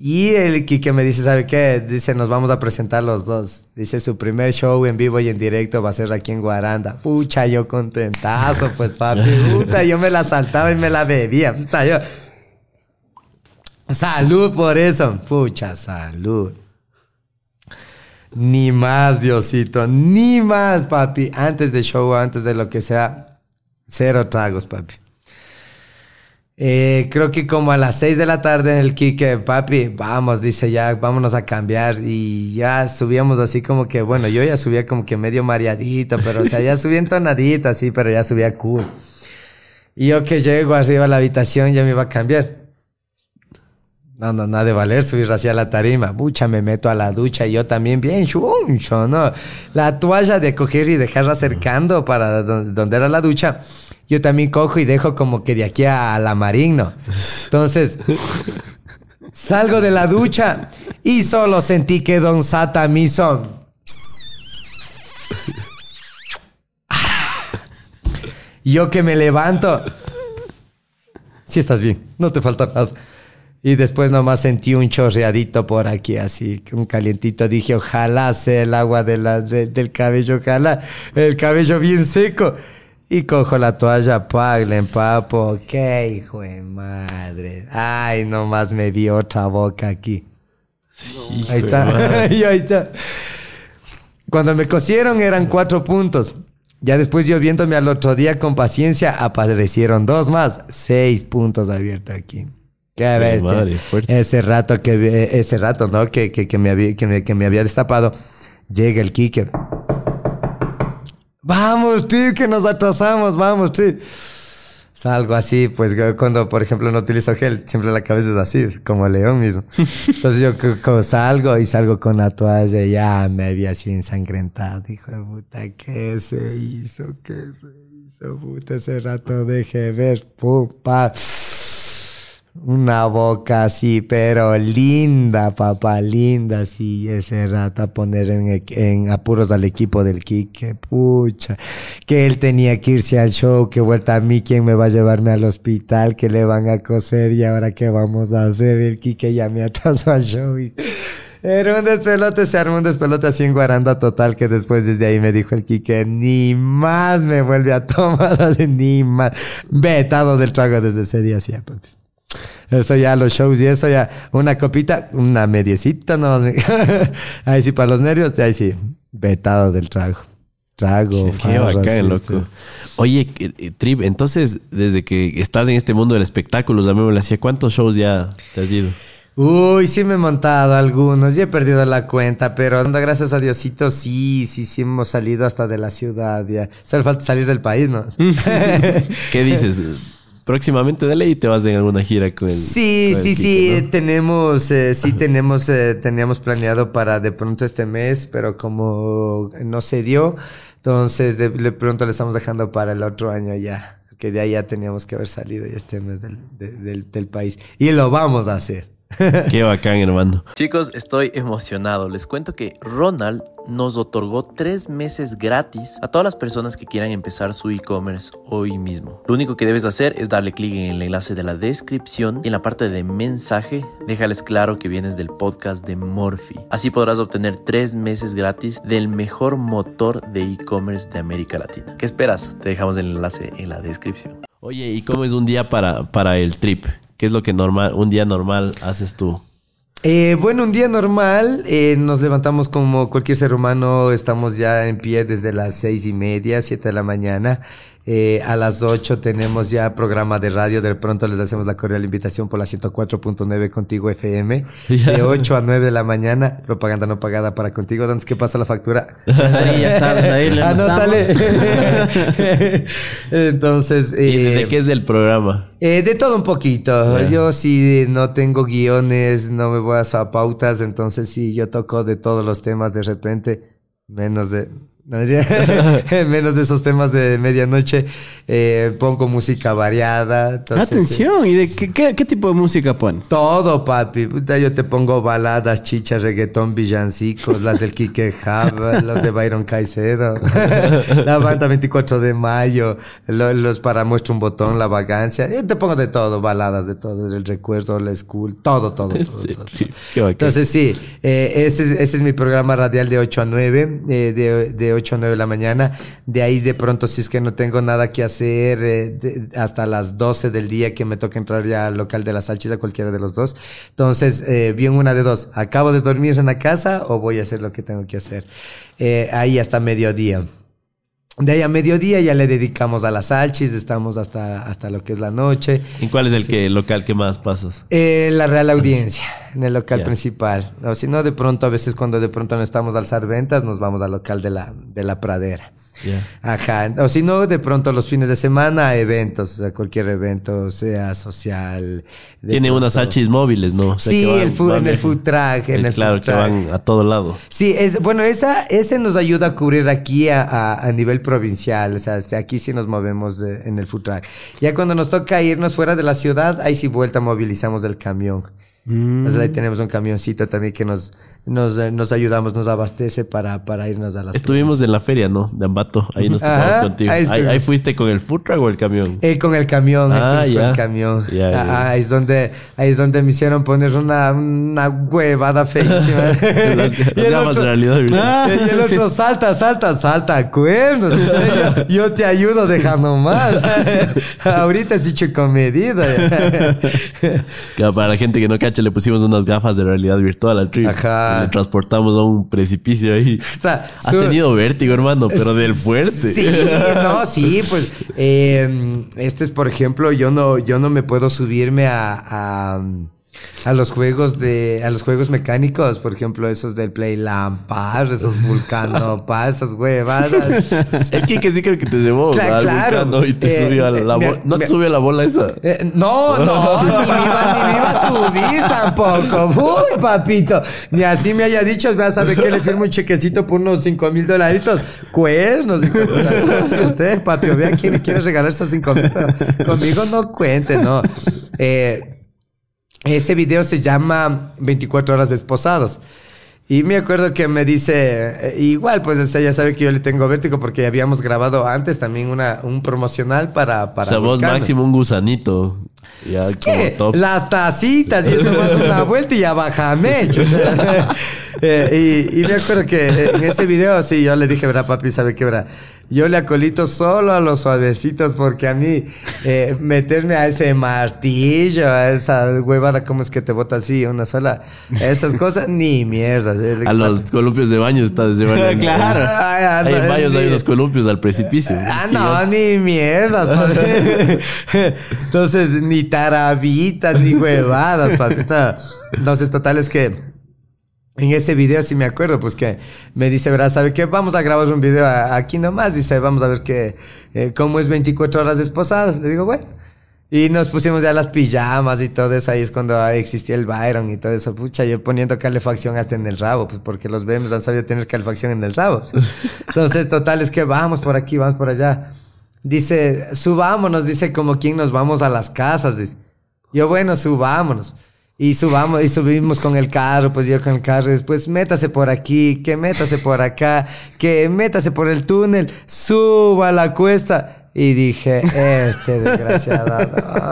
Y el Quique me dice, ¿sabe qué? Dice, nos vamos a presentar los dos. Dice, su primer show en vivo y en directo va a ser aquí en Guaranda. Pucha, yo contentazo, pues papi. *laughs* Puta, yo me la saltaba y me la bebía. Puta, yo... Salud por eso. Pucha, salud. Ni más, Diosito. Ni más, papi. Antes del show, antes de lo que sea, cero tragos, papi. Eh, creo que como a las 6 de la tarde el Kike, papi, vamos, dice ya, vámonos a cambiar. Y ya subíamos así como que, bueno, yo ya subía como que medio mareadito, pero o sea, ya subía entonadito así, pero ya subía cool. Y yo que llego arriba a la habitación, ya me iba a cambiar. No, no, nada de valer subir hacia la tarima. Mucha, me meto a la ducha y yo también bien chuncho, ¿no? La toalla de coger y dejarla acercando para don- donde era la ducha, yo también cojo y dejo como que de aquí a la marino. Entonces, salgo de la ducha y solo sentí que Don Sata me hizo... Yo que me levanto. Si estás bien, no te falta nada. Y después nomás sentí un chorreadito por aquí, así, un calientito. Dije, ojalá sea el agua de la, de- del cabello, ojalá el cabello bien seco. Y cojo la toalla, pag, le empapo. ¡Qué hijo de madre! Ay, nomás me vi otra boca aquí. ahí está. *laughs* Y ahí está. Cuando me cosieron eran cuatro puntos. Ya después yo viéndome al otro día con paciencia, aparecieron dos más. Seis puntos abiertos aquí. Qué bestia. madre. Ese rato que ese rato, ¿no? Que, que, que me había, que, me, que me había destapado. Llega el Kike. Vamos, tío, que nos atrasamos, vamos, tío. Salgo así, pues cuando, por ejemplo, no utilizo gel, siempre la cabeza es así, como león mismo. *laughs* Entonces yo co- co- salgo y salgo con la toalla y ya me vi así ensangrentado. Hijo de puta, ¿qué se hizo? ¿Qué se hizo? Puta, ese rato dejé ver, pupa. Una boca así, pero linda, papá, linda, sí, ese rato a poner en, en apuros al equipo del Quique, pucha, que él tenía que irse al show, que vuelta a mí, ¿quién me va a llevarme al hospital? Que le van a coser y ahora qué vamos a hacer? El Quique ya me atrasó al show y... Era un despelote, se armó un despelote así en Guaranda total que después desde ahí me dijo el Quique, ni más me vuelve a tomar, *laughs* ni más. Vetado del trago desde ese día, sí, papi. Eso ya, los shows y eso ya, una copita, una mediecita, no *laughs* Ahí sí, para los nervios, ahí sí, vetado del trago. Trago, Qué farras, bacán, este. loco. Oye, eh, Trip, entonces, desde que estás en este mundo del espectáculo, llamémosle así, ¿cuántos shows ya te has ido? Uy, sí me he montado algunos, ya he perdido la cuenta, pero anda, gracias a Diosito, sí, sí, sí hemos salido hasta de la ciudad, ya. Solo falta salir del país, ¿no? *laughs* ¿Qué dices? *laughs* Próximamente de ley te vas en alguna gira con el. Sí, con el sí, Kike, sí, ¿no? tenemos, eh, sí tenemos, eh, teníamos planeado para de pronto este mes, pero como no se dio, entonces de, de pronto le estamos dejando para el otro año ya, que de ahí ya teníamos que haber salido ya este mes del, de- del, del país. Y lo vamos a hacer. *laughs* Qué bacán, hermano. Chicos, estoy emocionado. Les cuento que Ronald nos otorgó tres meses gratis a todas las personas que quieran empezar su e-commerce hoy mismo. Lo único que debes hacer es darle clic en el enlace de la descripción y en la parte de mensaje déjales claro que vienes del podcast de Morphy. Así podrás obtener tres meses gratis del mejor motor de e-commerce de América Latina. ¿Qué esperas? Te dejamos el enlace en la descripción. Oye, ¿y cómo es un día para, para el trip? ¿Qué es lo que normal, un día normal haces tú? Eh, bueno, un día normal, eh, nos levantamos como cualquier ser humano, estamos ya en pie desde las seis y media, siete de la mañana. Eh, a las 8 tenemos ya programa de radio. De pronto les hacemos la cordial invitación por la 104.9 Contigo FM. *laughs* De 8 a 9 de la mañana, propaganda no pagada para Contigo. ¿Dónde es que pasa la factura? Ahí ya sabes, ahí le Anótale. *laughs* Entonces... ¿Y de qué es el programa? Eh, de todo un poquito. Yo si no tengo guiones, no me voy a hacer pautas. Entonces sí, yo toco de todos los temas de repente. Menos de *laughs* menos de esos temas de medianoche. Eh, pongo música variada. Atención, ¿y de qué, qué, tipo de música pones? Todo, papi. yo te pongo baladas, chichas, reggaetón, villancicos, las del Kike Hub, *laughs* los de Byron Caicedo, *laughs* la banda 24 de mayo, los para muestra un botón, la vagancia. Yo te pongo de todo, baladas de todo, desde el recuerdo, la school, todo, todo. todo, Entonces, sí, eh, ese, ese, es mi programa radial de 8 a 9, eh, de, de 8 a 9 de la mañana. De ahí de pronto, si es que no tengo nada que hacer, eh, hasta las 12 del día que me toca entrar ya al local de la salchicha, cualquiera de los dos. Entonces, eh, bien una de dos. ¿Acabo de dormir en la casa o voy a hacer lo que tengo que hacer? Eh, ahí hasta mediodía. De ahí a mediodía ya le dedicamos a las salchis, estamos hasta, hasta lo que es la noche. ¿Y cuál es el que, local que más pasas? Eh, la Real Audiencia, *laughs* en el local principal. O si no, de pronto, a veces cuando de pronto no estamos al alzar ventas, nos vamos al local de la, de la pradera. Ajá. O si no, de pronto los fines de semana, eventos, cualquier evento, sea social. Tiene unas hachis móviles, ¿no? sí, el food, en el food track. En el, claro, que van a todo lado. Sí, es, bueno, esa, ese nos ayuda a cubrir aquí a, a, nivel provincial. O sea, aquí sí nos movemos en el food track. Ya cuando nos toca irnos fuera de la ciudad, ahí sí vuelta movilizamos el camión. Mm. ahí tenemos un camioncito también que nos, nos, eh, nos ayudamos, nos abastece para, para irnos a las Estuvimos en la feria, ¿no? De Ambato. Ahí nos topamos contigo. Ahí, fuiste con el food truck o el camión? Eh, con el camión, ah, con el camión. Ah, ahí, es donde, ahí es donde me hicieron poner una, una huevada feísima. *laughs* *laughs* y, el otro, realidad, ah, y el otro, salta, salta, salta, cuernos. yo, te ayudo, deja nomás. *laughs* Ahorita es dicho con medida. para la gente que no cacha le pusimos unas gafas de realidad virtual al trip. Ajá. Transportamos a un precipicio ahí. *laughs* ha tenido vértigo, hermano, pero del fuerte. Sí, no, sí, pues. Eh, este es, por ejemplo, yo no, yo no me puedo subirme a a los juegos de a los juegos mecánicos, por ejemplo, esos del Play Lampar, esos *laughs* Vulcano Par, esas huevadas. *laughs* El que sí creo que te llevó al Vulcano y te eh, subió a la, bola. ¿No te subió a la bola esa? Eh, no, no, ni, me iba, ni me iba a subir tampoco. *laughs* Uy, papito. Ni así me haya dicho, vas a ver que le firmo un chequecito por unos 5 mil dolaritos. Cuernos. Si usted, papi, vea quién me quiere regalar esos 5 mil. Conmigo no cuente, no. Eh, ese video se llama 24 horas desposados. Y me acuerdo que me dice, eh, igual, pues, o sea, ya sabe que yo le tengo vértigo porque habíamos grabado antes también una, un promocional para... para o sea, vos máximo un gusanito. Ya como Las tacitas y eso más una vuelta y ya bájame. *laughs* eh, y, y, me acuerdo que en ese video, sí, yo le dije, verdad, papi, ¿sabe qué, verdad? Yo le acolito solo a los suavecitos porque a mí eh, meterme a ese martillo, a esa huevada, ¿cómo es que te bota así? Una sola. Esas cosas, ni mierda. *laughs* A los columpios de baño estás llevando. claro. hay en baños, hay unos columpios al precipicio. Ah, no, ni mierda. *laughs* Entonces, ni tarabitas, ni huevadas, papi. Entonces, total es que en ese video sí me acuerdo, pues que me dice, ¿verdad? ¿Sabe qué? Vamos a grabar un video aquí nomás. Dice, vamos a ver qué, eh, cómo es 24 horas desposadas. Le digo, bueno. Y nos pusimos ya las pijamas y todo eso. Ahí es cuando existía el Byron y todo eso. Pucha, yo poniendo calefacción hasta en el rabo, pues porque los vemos han sabido tener calefacción en el rabo. Pues. Entonces, total, es que vamos por aquí, vamos por allá. Dice, subámonos, dice como quien nos vamos a las casas. Dice. Yo, bueno, subámonos. Y subamos, y subimos con el carro, pues yo con el carro, después métase por aquí, que métase por acá, que métase por el túnel, suba la cuesta. Y dije, este desgraciado,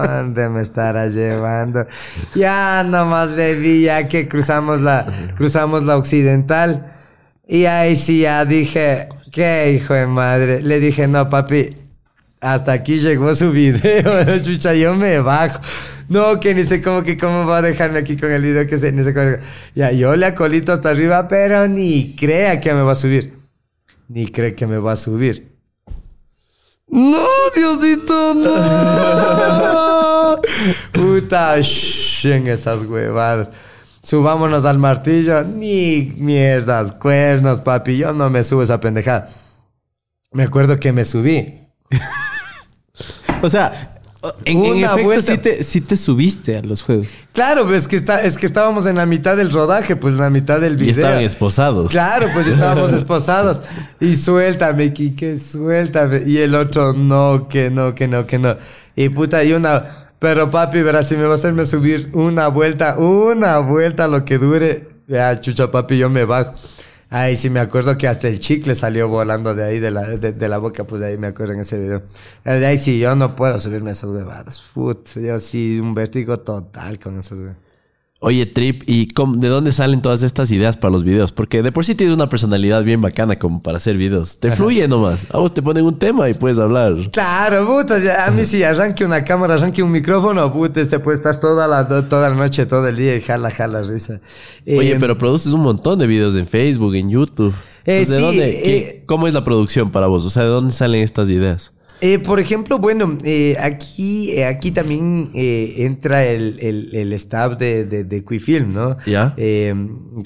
¿dónde me estará llevando? Ya nomás le vi, ya que cruzamos la, cruzamos la occidental. Y ahí sí ya dije, qué hijo de madre. Le dije, no, papi, hasta aquí llegó su video, *laughs* chucha, yo me bajo. No, que ni sé cómo que cómo va a dejarme aquí con el video que se ni sé cómo. Ya, yo le acolito hasta arriba, pero ni crea que me va a subir. Ni cree que me va a subir. No, Diosito, no. *laughs* Puta, shh, en esas huevadas. Subámonos al martillo. Ni mierdas, cuernos, papi. Yo no me subo esa pendejada. Me acuerdo que me subí. *laughs* o sea, en, efecto, sí te, sí te, subiste a los juegos. Claro, pues que, está, es que estábamos en la mitad del rodaje, pues en la mitad del video. Y estaban esposados. Claro, pues estábamos *laughs* esposados. Y suéltame, Kike, suéltame. Y el otro, no, que no, que no, que no. Y puta, y una... Pero papi, verás, si me va a hacerme subir una vuelta, una vuelta lo que dure, ya, chucha, papi, yo me bajo. Ay, sí, me acuerdo que hasta el chicle salió volando de ahí, de la, de, la boca, pues de ahí me acuerdo en ese video. De ahí sí, yo no puedo subirme esas huevadas. Put, yo sí, un vértigo total con esas huevadas. Oye, Trip, ¿y de dónde salen todas estas ideas para los videos? Porque de por sí tienes una personalidad bien bacana como para hacer videos. Te fluye nomás. A vos te ponen un tema y puedes hablar. Claro, puta. A mí si arranque una cámara, arranque un micrófono, puta, este puede estar toda la, toda la noche, todo el día y jala, jala, risa. Oye, eh, pero produces un montón de videos en Facebook, en YouTube. Eh, ¿De dónde? Eh, ¿Cómo es la producción para vos? O sea, ¿de dónde salen estas ideas? Eh, por ejemplo, bueno, eh, aquí, eh, aquí también entra el, el, staff de, de, de Quifilm, ¿no? Ya.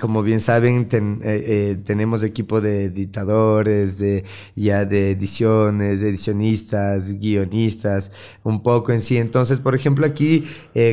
como bien saben, tenemos equipo de editadores, de, ya de ediciones, edicionistas, guionistas, un poco en sí. Entonces, por ejemplo, aquí,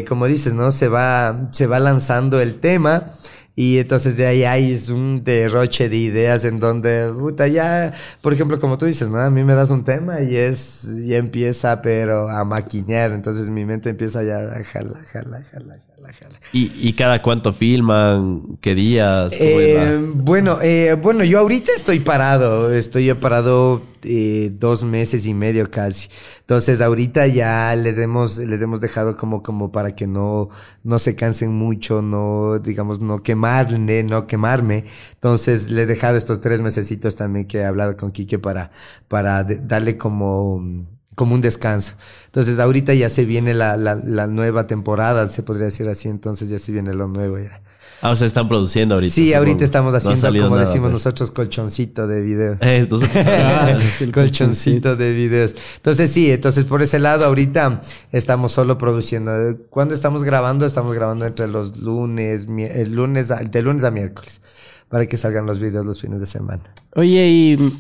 como dices, ¿no? Se va, se va lanzando el tema. Y entonces de ahí hay un derroche de ideas en donde, puta, ya, por ejemplo, como tú dices, ¿no? A mí me das un tema y es, ya empieza, pero a maquinear. Entonces mi mente empieza ya a jala, jala, jala, jala, jala. ¿Y, y cada cuánto filman? ¿Qué días? Eh, bueno, eh, bueno, yo ahorita estoy parado. Estoy parado eh, dos meses y medio casi. Entonces ahorita ya les hemos, les hemos dejado como, como para que no, no se cansen mucho, no, digamos, no quemarle, no quemarme. Entonces le he dejado estos tres mesecitos también que he hablado con Quique para, para darle como, como un descanso. Entonces ahorita ya se viene la, la, la nueva temporada, se podría decir así, entonces ya se viene lo nuevo ya. Ah, o sea, están produciendo ahorita. Sí, ahorita estamos haciendo, como decimos pues. nosotros, colchoncito de videos. Estos. *laughs* Ah, colchoncito de videos. Entonces, sí, entonces por ese lado, ahorita estamos solo produciendo. Cuando estamos grabando, estamos grabando entre los lunes, el lunes, de lunes a miércoles, para que salgan los videos los fines de semana. Oye, ¿y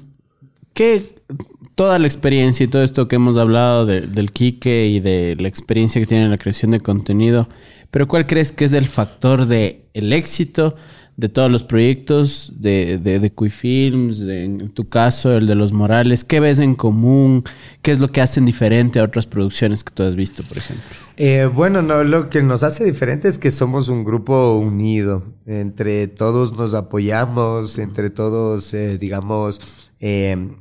qué toda la experiencia y todo esto que hemos hablado del Kike y de la experiencia que tiene en la creación de contenido? Pero ¿cuál crees que es el factor de el éxito de todos los proyectos de, de, de Films, en tu caso el de Los Morales? ¿Qué ves en común? ¿Qué es lo que hacen diferente a otras producciones que tú has visto, por ejemplo? Eh, bueno, no, lo que nos hace diferente es que somos un grupo unido. Entre todos nos apoyamos, entre todos, eh, digamos, eh,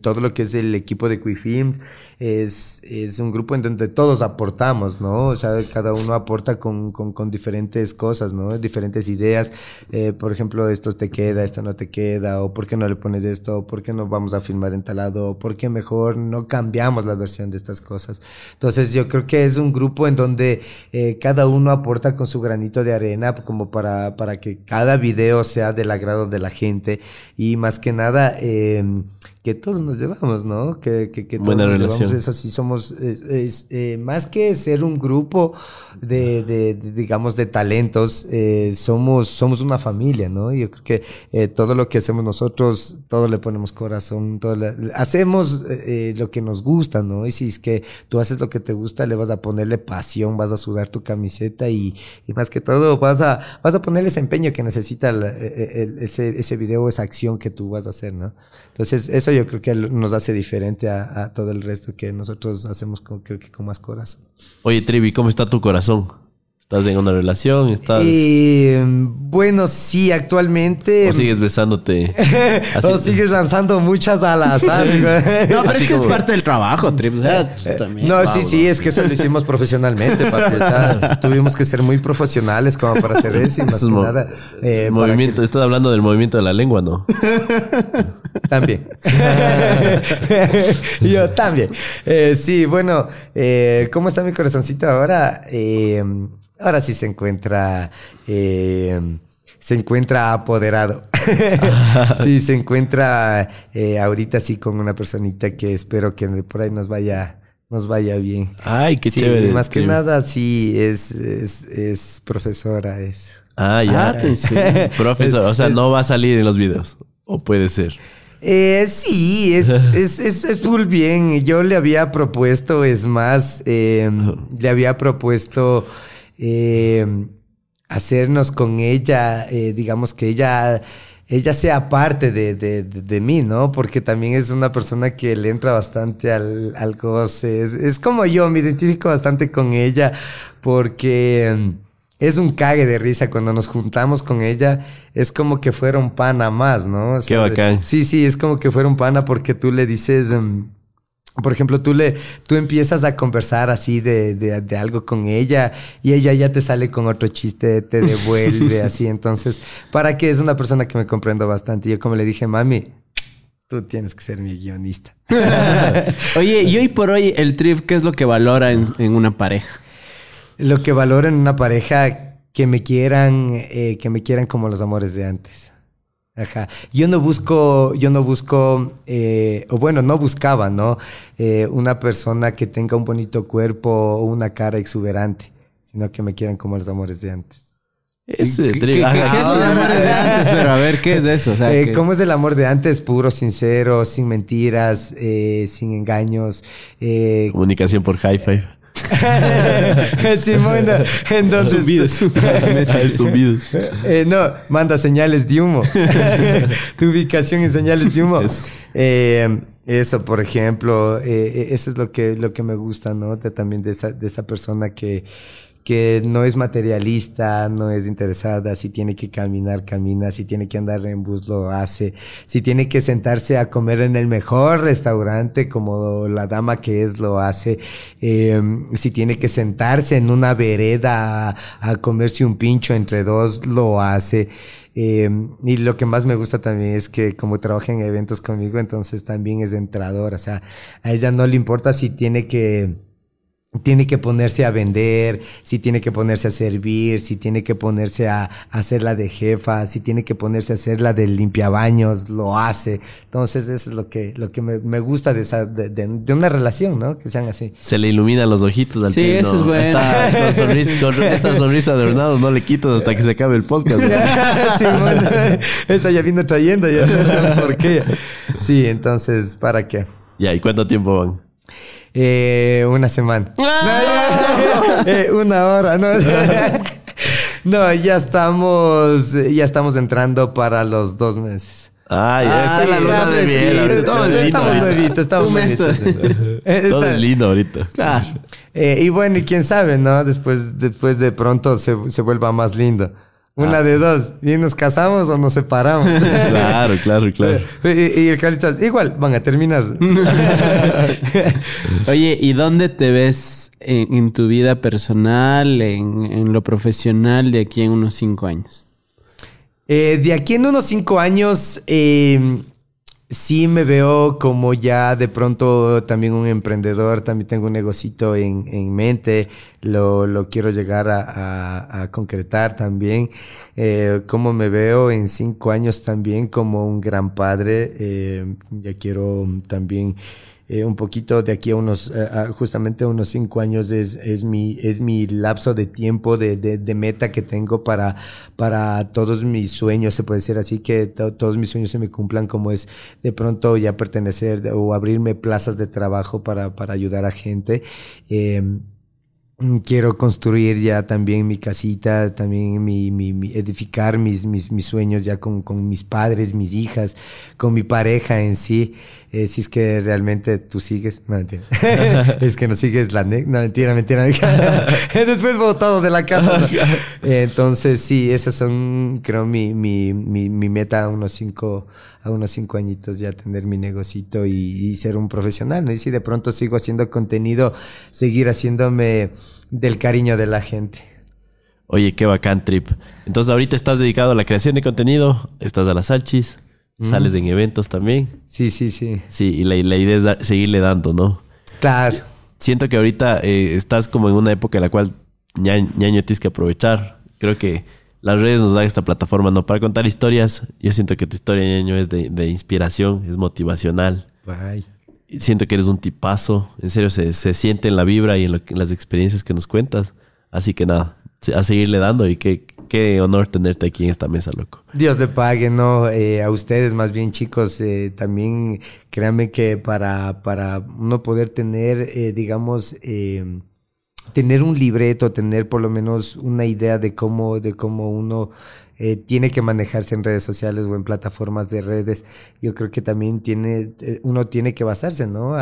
todo lo que es el equipo de Quifilms es, es un grupo en donde todos aportamos, ¿no? O sea, cada uno aporta con, con, diferentes cosas, ¿no? Diferentes ideas. Eh, por ejemplo, esto te queda, esto no te queda, o por qué no le pones esto, o por qué no vamos a filmar en tal lado, o por qué mejor no cambiamos la versión de estas cosas. Entonces, yo creo que es un grupo en donde eh, cada uno aporta con su granito de arena como para, para que cada video sea del agrado de la gente y más que nada, eh, que todos nos llevamos, ¿no? Que, que, que todos nos llevamos eso, sí somos, es, eh, más que ser un grupo de, de, digamos, de talentos, eh, somos, somos una familia, ¿no? Yo creo que eh, todo lo que hacemos nosotros, todo le ponemos corazón, todo hacemos lo que nos gusta, ¿no? Y si es que tú haces lo que te gusta, le vas a ponerle pasión, vas a sudar tu camiseta y, y más que todo vas a, vas a ponerle ese empeño que necesita ese, ese video, esa acción que tú vas a hacer, ¿no? Entonces, eso yo creo que nos hace diferente a, todo el resto que nosotros hacemos creo que con más corazón. Oye, Trivi, ¿cómo está tu corazón? ¿Estás en una relación? ¿Estás... Eh, bueno, sí, actualmente. ¿O sigues besándote? *laughs* o sigues lanzando muchas alas, *laughs* ¿sabes? no, *laughs* pero es que es parte del trabajo, Trip. O sea, eh, también. No, sí, sí, es que eso lo hicimos profesionalmente, papi. O sea, tuvimos que ser muy profesionales como para hacer eso y más que nada. Eh, movimiento, estás hablando del movimiento de la lengua, ¿no? También. Yo también. Eh, sí, bueno, eh, ¿cómo está mi corazoncito ahora? Eh, ahora sí se encuentra, eh, se encuentra apoderado. *laughs* sí, se encuentra eh, ahorita sí con una personita que espero que por ahí nos vaya, nos vaya bien. Ay, qué sí, chévere. Más que nada, sí, es, es, es profesora, es. Ah, ya. Ah, *laughs* Profesor, o sea, no va a salir en los videos. O puede ser. Eh, sí, es, *laughs* es, es, es, full bien. Yo le había propuesto, es más, eh, le había propuesto eh, hacernos con ella, eh, digamos que ella, ella sea parte de, de, de, mí, ¿no? Porque también es una persona que le entra bastante al, al goce. Es, es como yo, me identifico bastante con ella porque es un cague de risa cuando nos juntamos con ella. Es como que fuera un pana más, ¿no? O sea, Qué bacán. Sí, sí, es como que fuera un pana porque tú le dices... Um, por ejemplo, tú le, tú empiezas a conversar así de, de, de, algo con ella y ella ya te sale con otro chiste, te devuelve *laughs* así. Entonces, para que es una persona que me comprendo bastante. Yo como le dije, mami, tú tienes que ser mi guionista. *laughs* Oye, y hoy por hoy el trip, ¿qué es lo que valora en, en una pareja? Lo que valoro en una pareja que me quieran, eh, que me quieran como los amores de antes. Ajá. Yo no busco, yo no busco, eh, o bueno, no buscaba, ¿no? Eh, una persona que tenga un bonito cuerpo o una cara exuberante, sino que me quieran como los amores de antes. Ese ¿Qué, ¿Qué, qué, ¿qué es el amor de *laughs* antes? Pero a ver, ¿qué es eso? O sea, eh, ¿Cómo es el amor de antes? Puro, sincero, sin mentiras, eh, sin engaños. Eh, Comunicación por high five. *laughs* Simón, entonces. Zumbidos. *laughs* zumbidos. Eh, no, manda señales de humo. *laughs* tu ubicación en señales de humo. Eso, eh, eso por ejemplo, eh, eso es lo que, lo que me gusta, ¿no? De, también de esta, de esta persona que, que no es materialista, no es interesada, si tiene que caminar, camina, si tiene que andar en bus, lo hace, si tiene que sentarse a comer en el mejor restaurante como la dama que es, lo hace, eh, si tiene que sentarse en una vereda a, comerse un pincho entre dos, lo hace. Eh, y lo que más me gusta también es que como trabaja en eventos conmigo, entonces también es entrador, o sea, a ella no le importa si tiene que tiene que ponerse a vender, si tiene que ponerse a servir, si tiene que ponerse a, a hacer la de jefa, si tiene que ponerse a hacer la de limpiabaños, lo hace. Entonces eso es lo que, lo que me, me gusta de, esa, de, de, de, una relación, ¿no? Que sean así. Se le iluminan los ojitos al Sí, tío, eso ¿no? es bueno. Está con, sonrisa, con *laughs* esa sonrisa de Bernardo no le quitas hasta que se acabe el podcast. ¿no? *laughs* sí, bueno, *laughs* esa ya vino trayendo, ya no sé por qué. Sí, entonces, ¿para qué? Ya, ¿y cuánto tiempo van? Eh, una semana. eh, una hora, ¿no? *laughs* no, ya estamos, ya estamos entrando para los dos meses. Ah, ya Ah, está la luna de miel. Todo es lindo Estamos ahorita. nuevitos, estamos nuevitos. Eh, *laughs* Todo es lindo ahorita. Claro. Eh, y bueno, y quién sabe, ¿no? Después, después de pronto se, se vuelva más lindo. Una de dos. Y nos casamos o nos separamos. *laughs* Claro, claro, claro. y, y el Carlitos, igual, van a terminar. *laughs* Oye, ¿y dónde te ves en, en tu vida personal, en, en lo profesional de aquí en unos cinco años? Eh, de aquí en unos cinco años, eh, sí me veo como ya de pronto también un emprendedor, también tengo un negocito en, en mente, lo, quiero llegar a concretar también. Eh, como me veo en cinco años también como un gran padre, eh, ya quiero también eh, un poquito de aquí a unos, eh, justamente unos cinco años es, es, mi, es mi lapso de tiempo, de, de, meta que tengo para, para todos mis sueños, se puede decir así, que to- todos mis sueños se me cumplan como es de pronto ya pertenecer o abrirme plazas de trabajo para, para ayudar a gente. Mm, quiero construir ya también mi casita, también mi, mi, edificar mis, mis, mis, sueños ya con, con, mis padres, mis hijas, con mi pareja en sí. Eh, si es que realmente tú sigues, no mentira. *laughs* es que no sigues la ne no mentira, mentira. *laughs* Después votado de la casa. *laughs* Entonces sí, esas son, creo, mi, mi, mi, mi meta a unos cinco, a unos cinco añitos ya tener mi negocito y, y ser un profesional. ¿no? Y si de pronto sigo haciendo contenido, seguir haciéndome del cariño de la gente. Oye, qué bacán trip. Entonces ahorita estás dedicado a la creación de contenido, estás a las salchis, sales en eventos también. Sí, sí, sí. Sí, y la, idea es seguirle dando, ¿no? Claro. Siento que ahorita eh, estás como en una época en la cual ñaño, tienes que aprovechar. Creo que las redes nos dan esta plataforma, ¿no? Para contar historias. Yo siento que tu historia, ñaño, es de, inspiración, es motivacional. Bye siento que eres un tipazo. En serio, se, se siente en la vibra y en, las experiencias que nos cuentas. Así que nada, a seguirle dando y qué, qué honor tenerte aquí en esta mesa, loco. Dios te pague, ¿no? Eh, a ustedes más bien, chicos, eh, también créanme que para, para uno poder tener, eh, digamos, tener un libreto, tener por lo menos una idea de cómo, de cómo uno eh, tiene que manejarse en redes sociales o en plataformas de redes, yo creo que también tiene, eh, uno tiene que basarse, ¿no?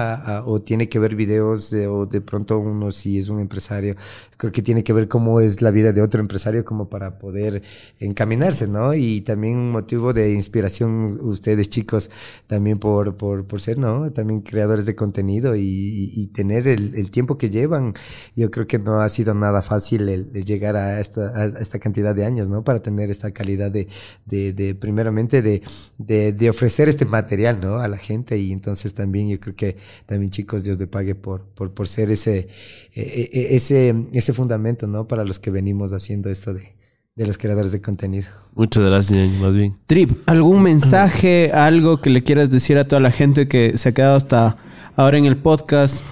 o tiene que ver videos o de pronto uno si es un empresario, creo que tiene que ver cómo es la vida de otro empresario como para poder encaminarse, ¿no? Y también un motivo de inspiración ustedes chicos, también por, por, por ser, ¿no? También creadores de contenido y, tener el, tiempo que llevan. Yo creo que no ha sido nada fácil el, llegar a esta, a esta cantidad de años, ¿no? Para tener esta calidad de, de, de primeramente, de, de, de, ofrecer este material, ¿no? A la gente y entonces también yo creo que también chicos, Dios le pague por, por, por ser ese, e, e, e, ese, ese fundamento, ¿no? Para los que venimos haciendo esto de, de los creadores de contenido. Muchas gracias, más bien. Trip, ¿algún mensaje, algo que le quieras decir a toda la gente que se ha quedado hasta ahora en el podcast?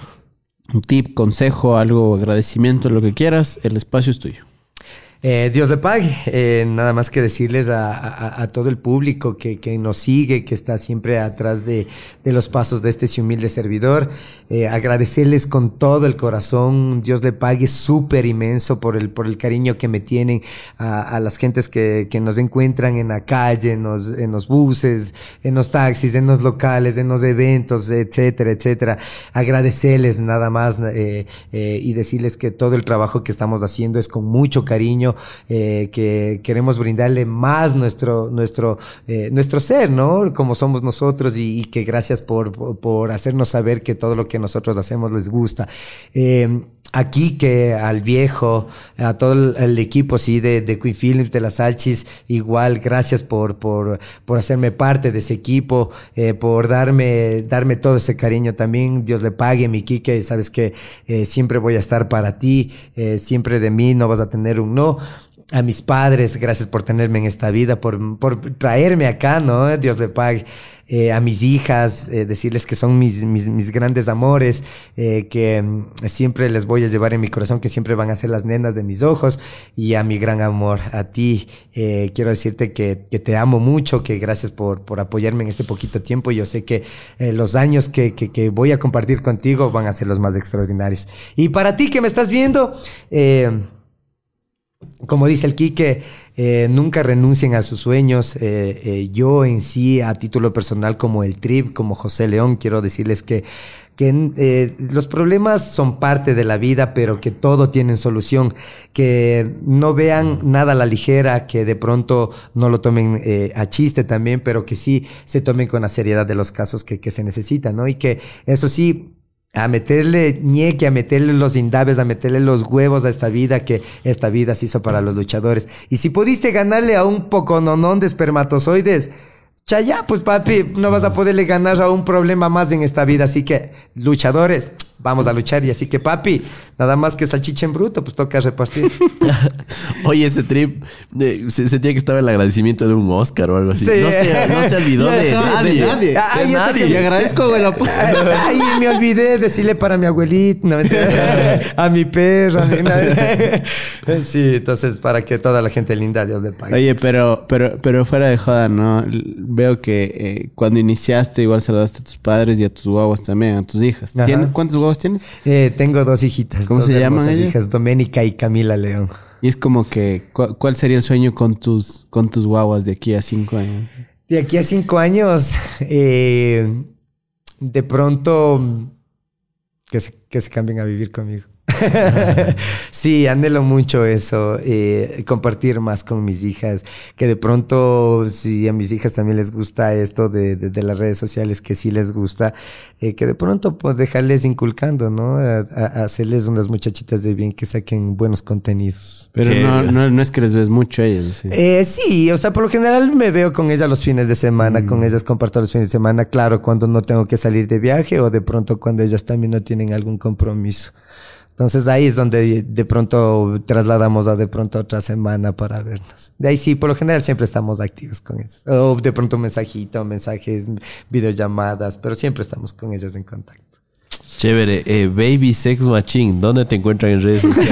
Un tip, consejo, algo, agradecimiento, lo que quieras, el espacio es tuyo. Eh, Dios le pague. Eh, nada más que decirles a, todo el público que, nos sigue, que está siempre atrás de, los pasos de este humilde servidor. Eh, agradecerles con todo el corazón. Dios le pague súper inmenso por el, por el cariño que me tienen a, las gentes que, nos encuentran en la calle, en los, en los buses, en los taxis, en los locales, en los eventos, etcétera, etcétera. Agradecerles nada más y decirles que todo el trabajo que estamos haciendo es con mucho cariño eh, que queremos brindarle más nuestro, nuestro, eh, nuestro ser, ¿no? Como somos nosotros y, que gracias por, por, hacernos saber que todo lo que nosotros hacemos les gusta. Eh, aquí que al viejo, a todo el, equipo, sí, de, de Queen Films, de las Salchis, igual, gracias por, por, por hacerme parte de ese equipo, por darme, darme todo ese cariño también. Dios le pague, mi Kike, sabes que siempre voy a estar para ti, siempre de mí no vas a tener un no a mis padres, gracias por tenerme en esta vida, por, por traerme acá, ¿no? Dios le pague. Eh, a mis hijas, eh, decirles que son mis, mis, mis grandes amores, eh, que mm, siempre les voy a llevar en mi corazón, que siempre van a ser las nenas de mis ojos, y a mi gran amor, a ti, quiero decirte que, que, te amo mucho, que gracias por, por apoyarme en este poquito tiempo, yo sé que los años que, que, que, voy a compartir contigo van a ser los más extraordinarios. Y para ti que me estás viendo, como dice el Quique, eh, nunca renuncien a sus sueños. Eh, eh, yo en sí, a título personal, como el Trip, como José León, quiero decirles que, los problemas son parte de la vida, pero que todo tiene solución. Que no vean nada a la ligera, que de pronto no lo tomen a chiste también, pero que sí se tomen con la seriedad de los casos que se necesitan, ¿no? Y que eso sí, a meterle ñeque, a meterle los indabes, a meterle los huevos a esta vida que esta vida se hizo para los luchadores. Y si pudiste ganarle a un poco nonón de espermatozoides, chaya, pues papi, no vas a poderle ganar a un problema más en esta vida. Así que, luchadores, vamos a luchar. Y así que, papi, nada más que salchicha en bruto, pues toca repartir. *laughs* Oye, ese trip, se sentía que estaba el agradecimiento de un Oscar o algo así. no, se, no, se, olvidó de, nadie. De nadie. Ay, de nadie. Y agradezco, abuelo. *laughs* Ay, me olvidé decirle para mi abuelita, a mi perro. *laughs* sí, entonces, para que toda la gente linda, Dios le pague. Oye, pero, pero, pero fuera de joda, ¿no? Veo que eh, cuando iniciaste, igual saludaste a tus padres y a tus guaguas también, a tus hijas. ¿Cuántos guaguas tienes? Eh, tengo dos hijitas. ¿Cómo se llaman ellas? hijas, Doménica y Camila León. Y es como que, ¿cuál sería el sueño con tus, con tus guaguas de aquí a cinco años? De aquí a cinco años, eh, de pronto que se cambien a vivir conmigo. *laughs* sí, anhelo mucho eso, eh, compartir más con mis hijas, que de pronto, si a mis hijas también les gusta esto de, de, las redes sociales, que sí les gusta, eh, que de pronto pues, dejarles inculcando, ¿no? A, hacerles unas muchachitas de bien que saquen buenos contenidos. Pero no, no, no, es que les ves mucho a ellas. Sí. Eh, sí, o sea, por lo general me veo con ellas los fines de semana, con mm. ellas comparto los fines de semana, claro, cuando no tengo que salir de viaje o de pronto cuando ellas también no tienen algún compromiso. Entonces ahí es donde de pronto trasladamos a de pronto otra semana para vernos. De ahí sí, por lo general siempre estamos activos con ellos. O de pronto mensajito, mensajes, videollamadas, pero siempre estamos con ellas en contacto. Chévere. Eh, Baby Sex Machine, ¿dónde te encuentran en redes sociales?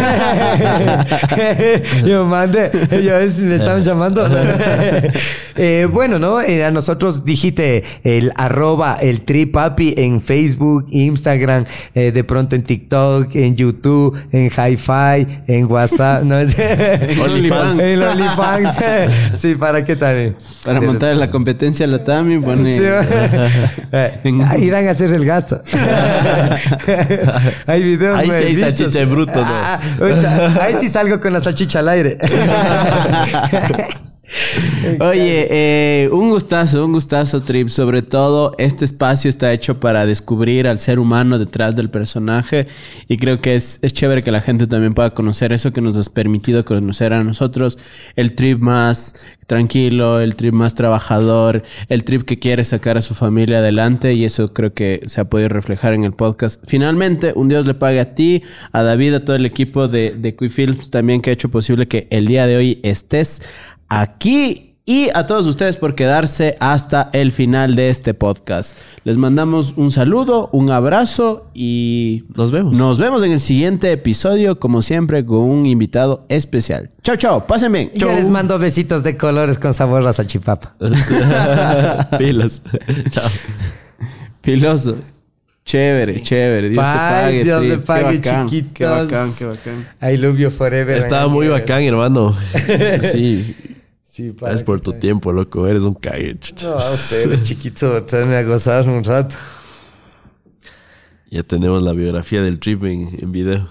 *laughs* yo mande, ellos me están llamando. *laughs* eh, bueno, ¿no? Eh, a nosotros dijiste el arroba, el tripapi en Facebook, Instagram, eh, de pronto en TikTok, en YouTube, en Hi-Fi, en WhatsApp, ¿no? *laughs* en OnlyFans. En OnlyFans. sí, ¿para qué también? Para montar la competencia la Tami, pone... Sí, irán a hacer el gasto. *laughs* Hay videos, Ahí sí hay salchicha de bruto, ¿no? Ah, ahí sí salgo con la salchicha al aire. *laughs* Oye, eh, un gustazo, un gustazo, Trip. Sobre todo, este espacio está hecho para descubrir al ser humano detrás del personaje. Y creo que es, es chévere que la gente también pueda conocer eso que nos has permitido conocer a nosotros. El Trip más tranquilo, el Trip más trabajador, el Trip que quiere sacar a su familia adelante. Y eso creo que se ha podido reflejar en el podcast. Finalmente, un Dios le pague a ti, a David, a todo el equipo de, de Films también que ha hecho posible que el día de hoy estés aquí y a todos ustedes por quedarse hasta el final de este podcast. Les mandamos un saludo, un abrazo y nos vemos. Nos vemos en el siguiente episodio, como siempre, con un invitado especial. Chao, chao, pasen bien. Yo les mando besitos de colores con sabor a salchipapa. *laughs* Pilos. *laughs* chao. Piloso. Chévere, chévere. Dios te pague. Dios te pague, chiquitos. Qué bacán, qué bacán. I love you forever. Estaba muy bacán, hermano. *laughs* sí. Sí, Gracias por tu tiempo, loco. Eres un cague. No, ustedes, chiquito. Tráeme a gozar un rato. Ya tenemos la biografía del trip en video.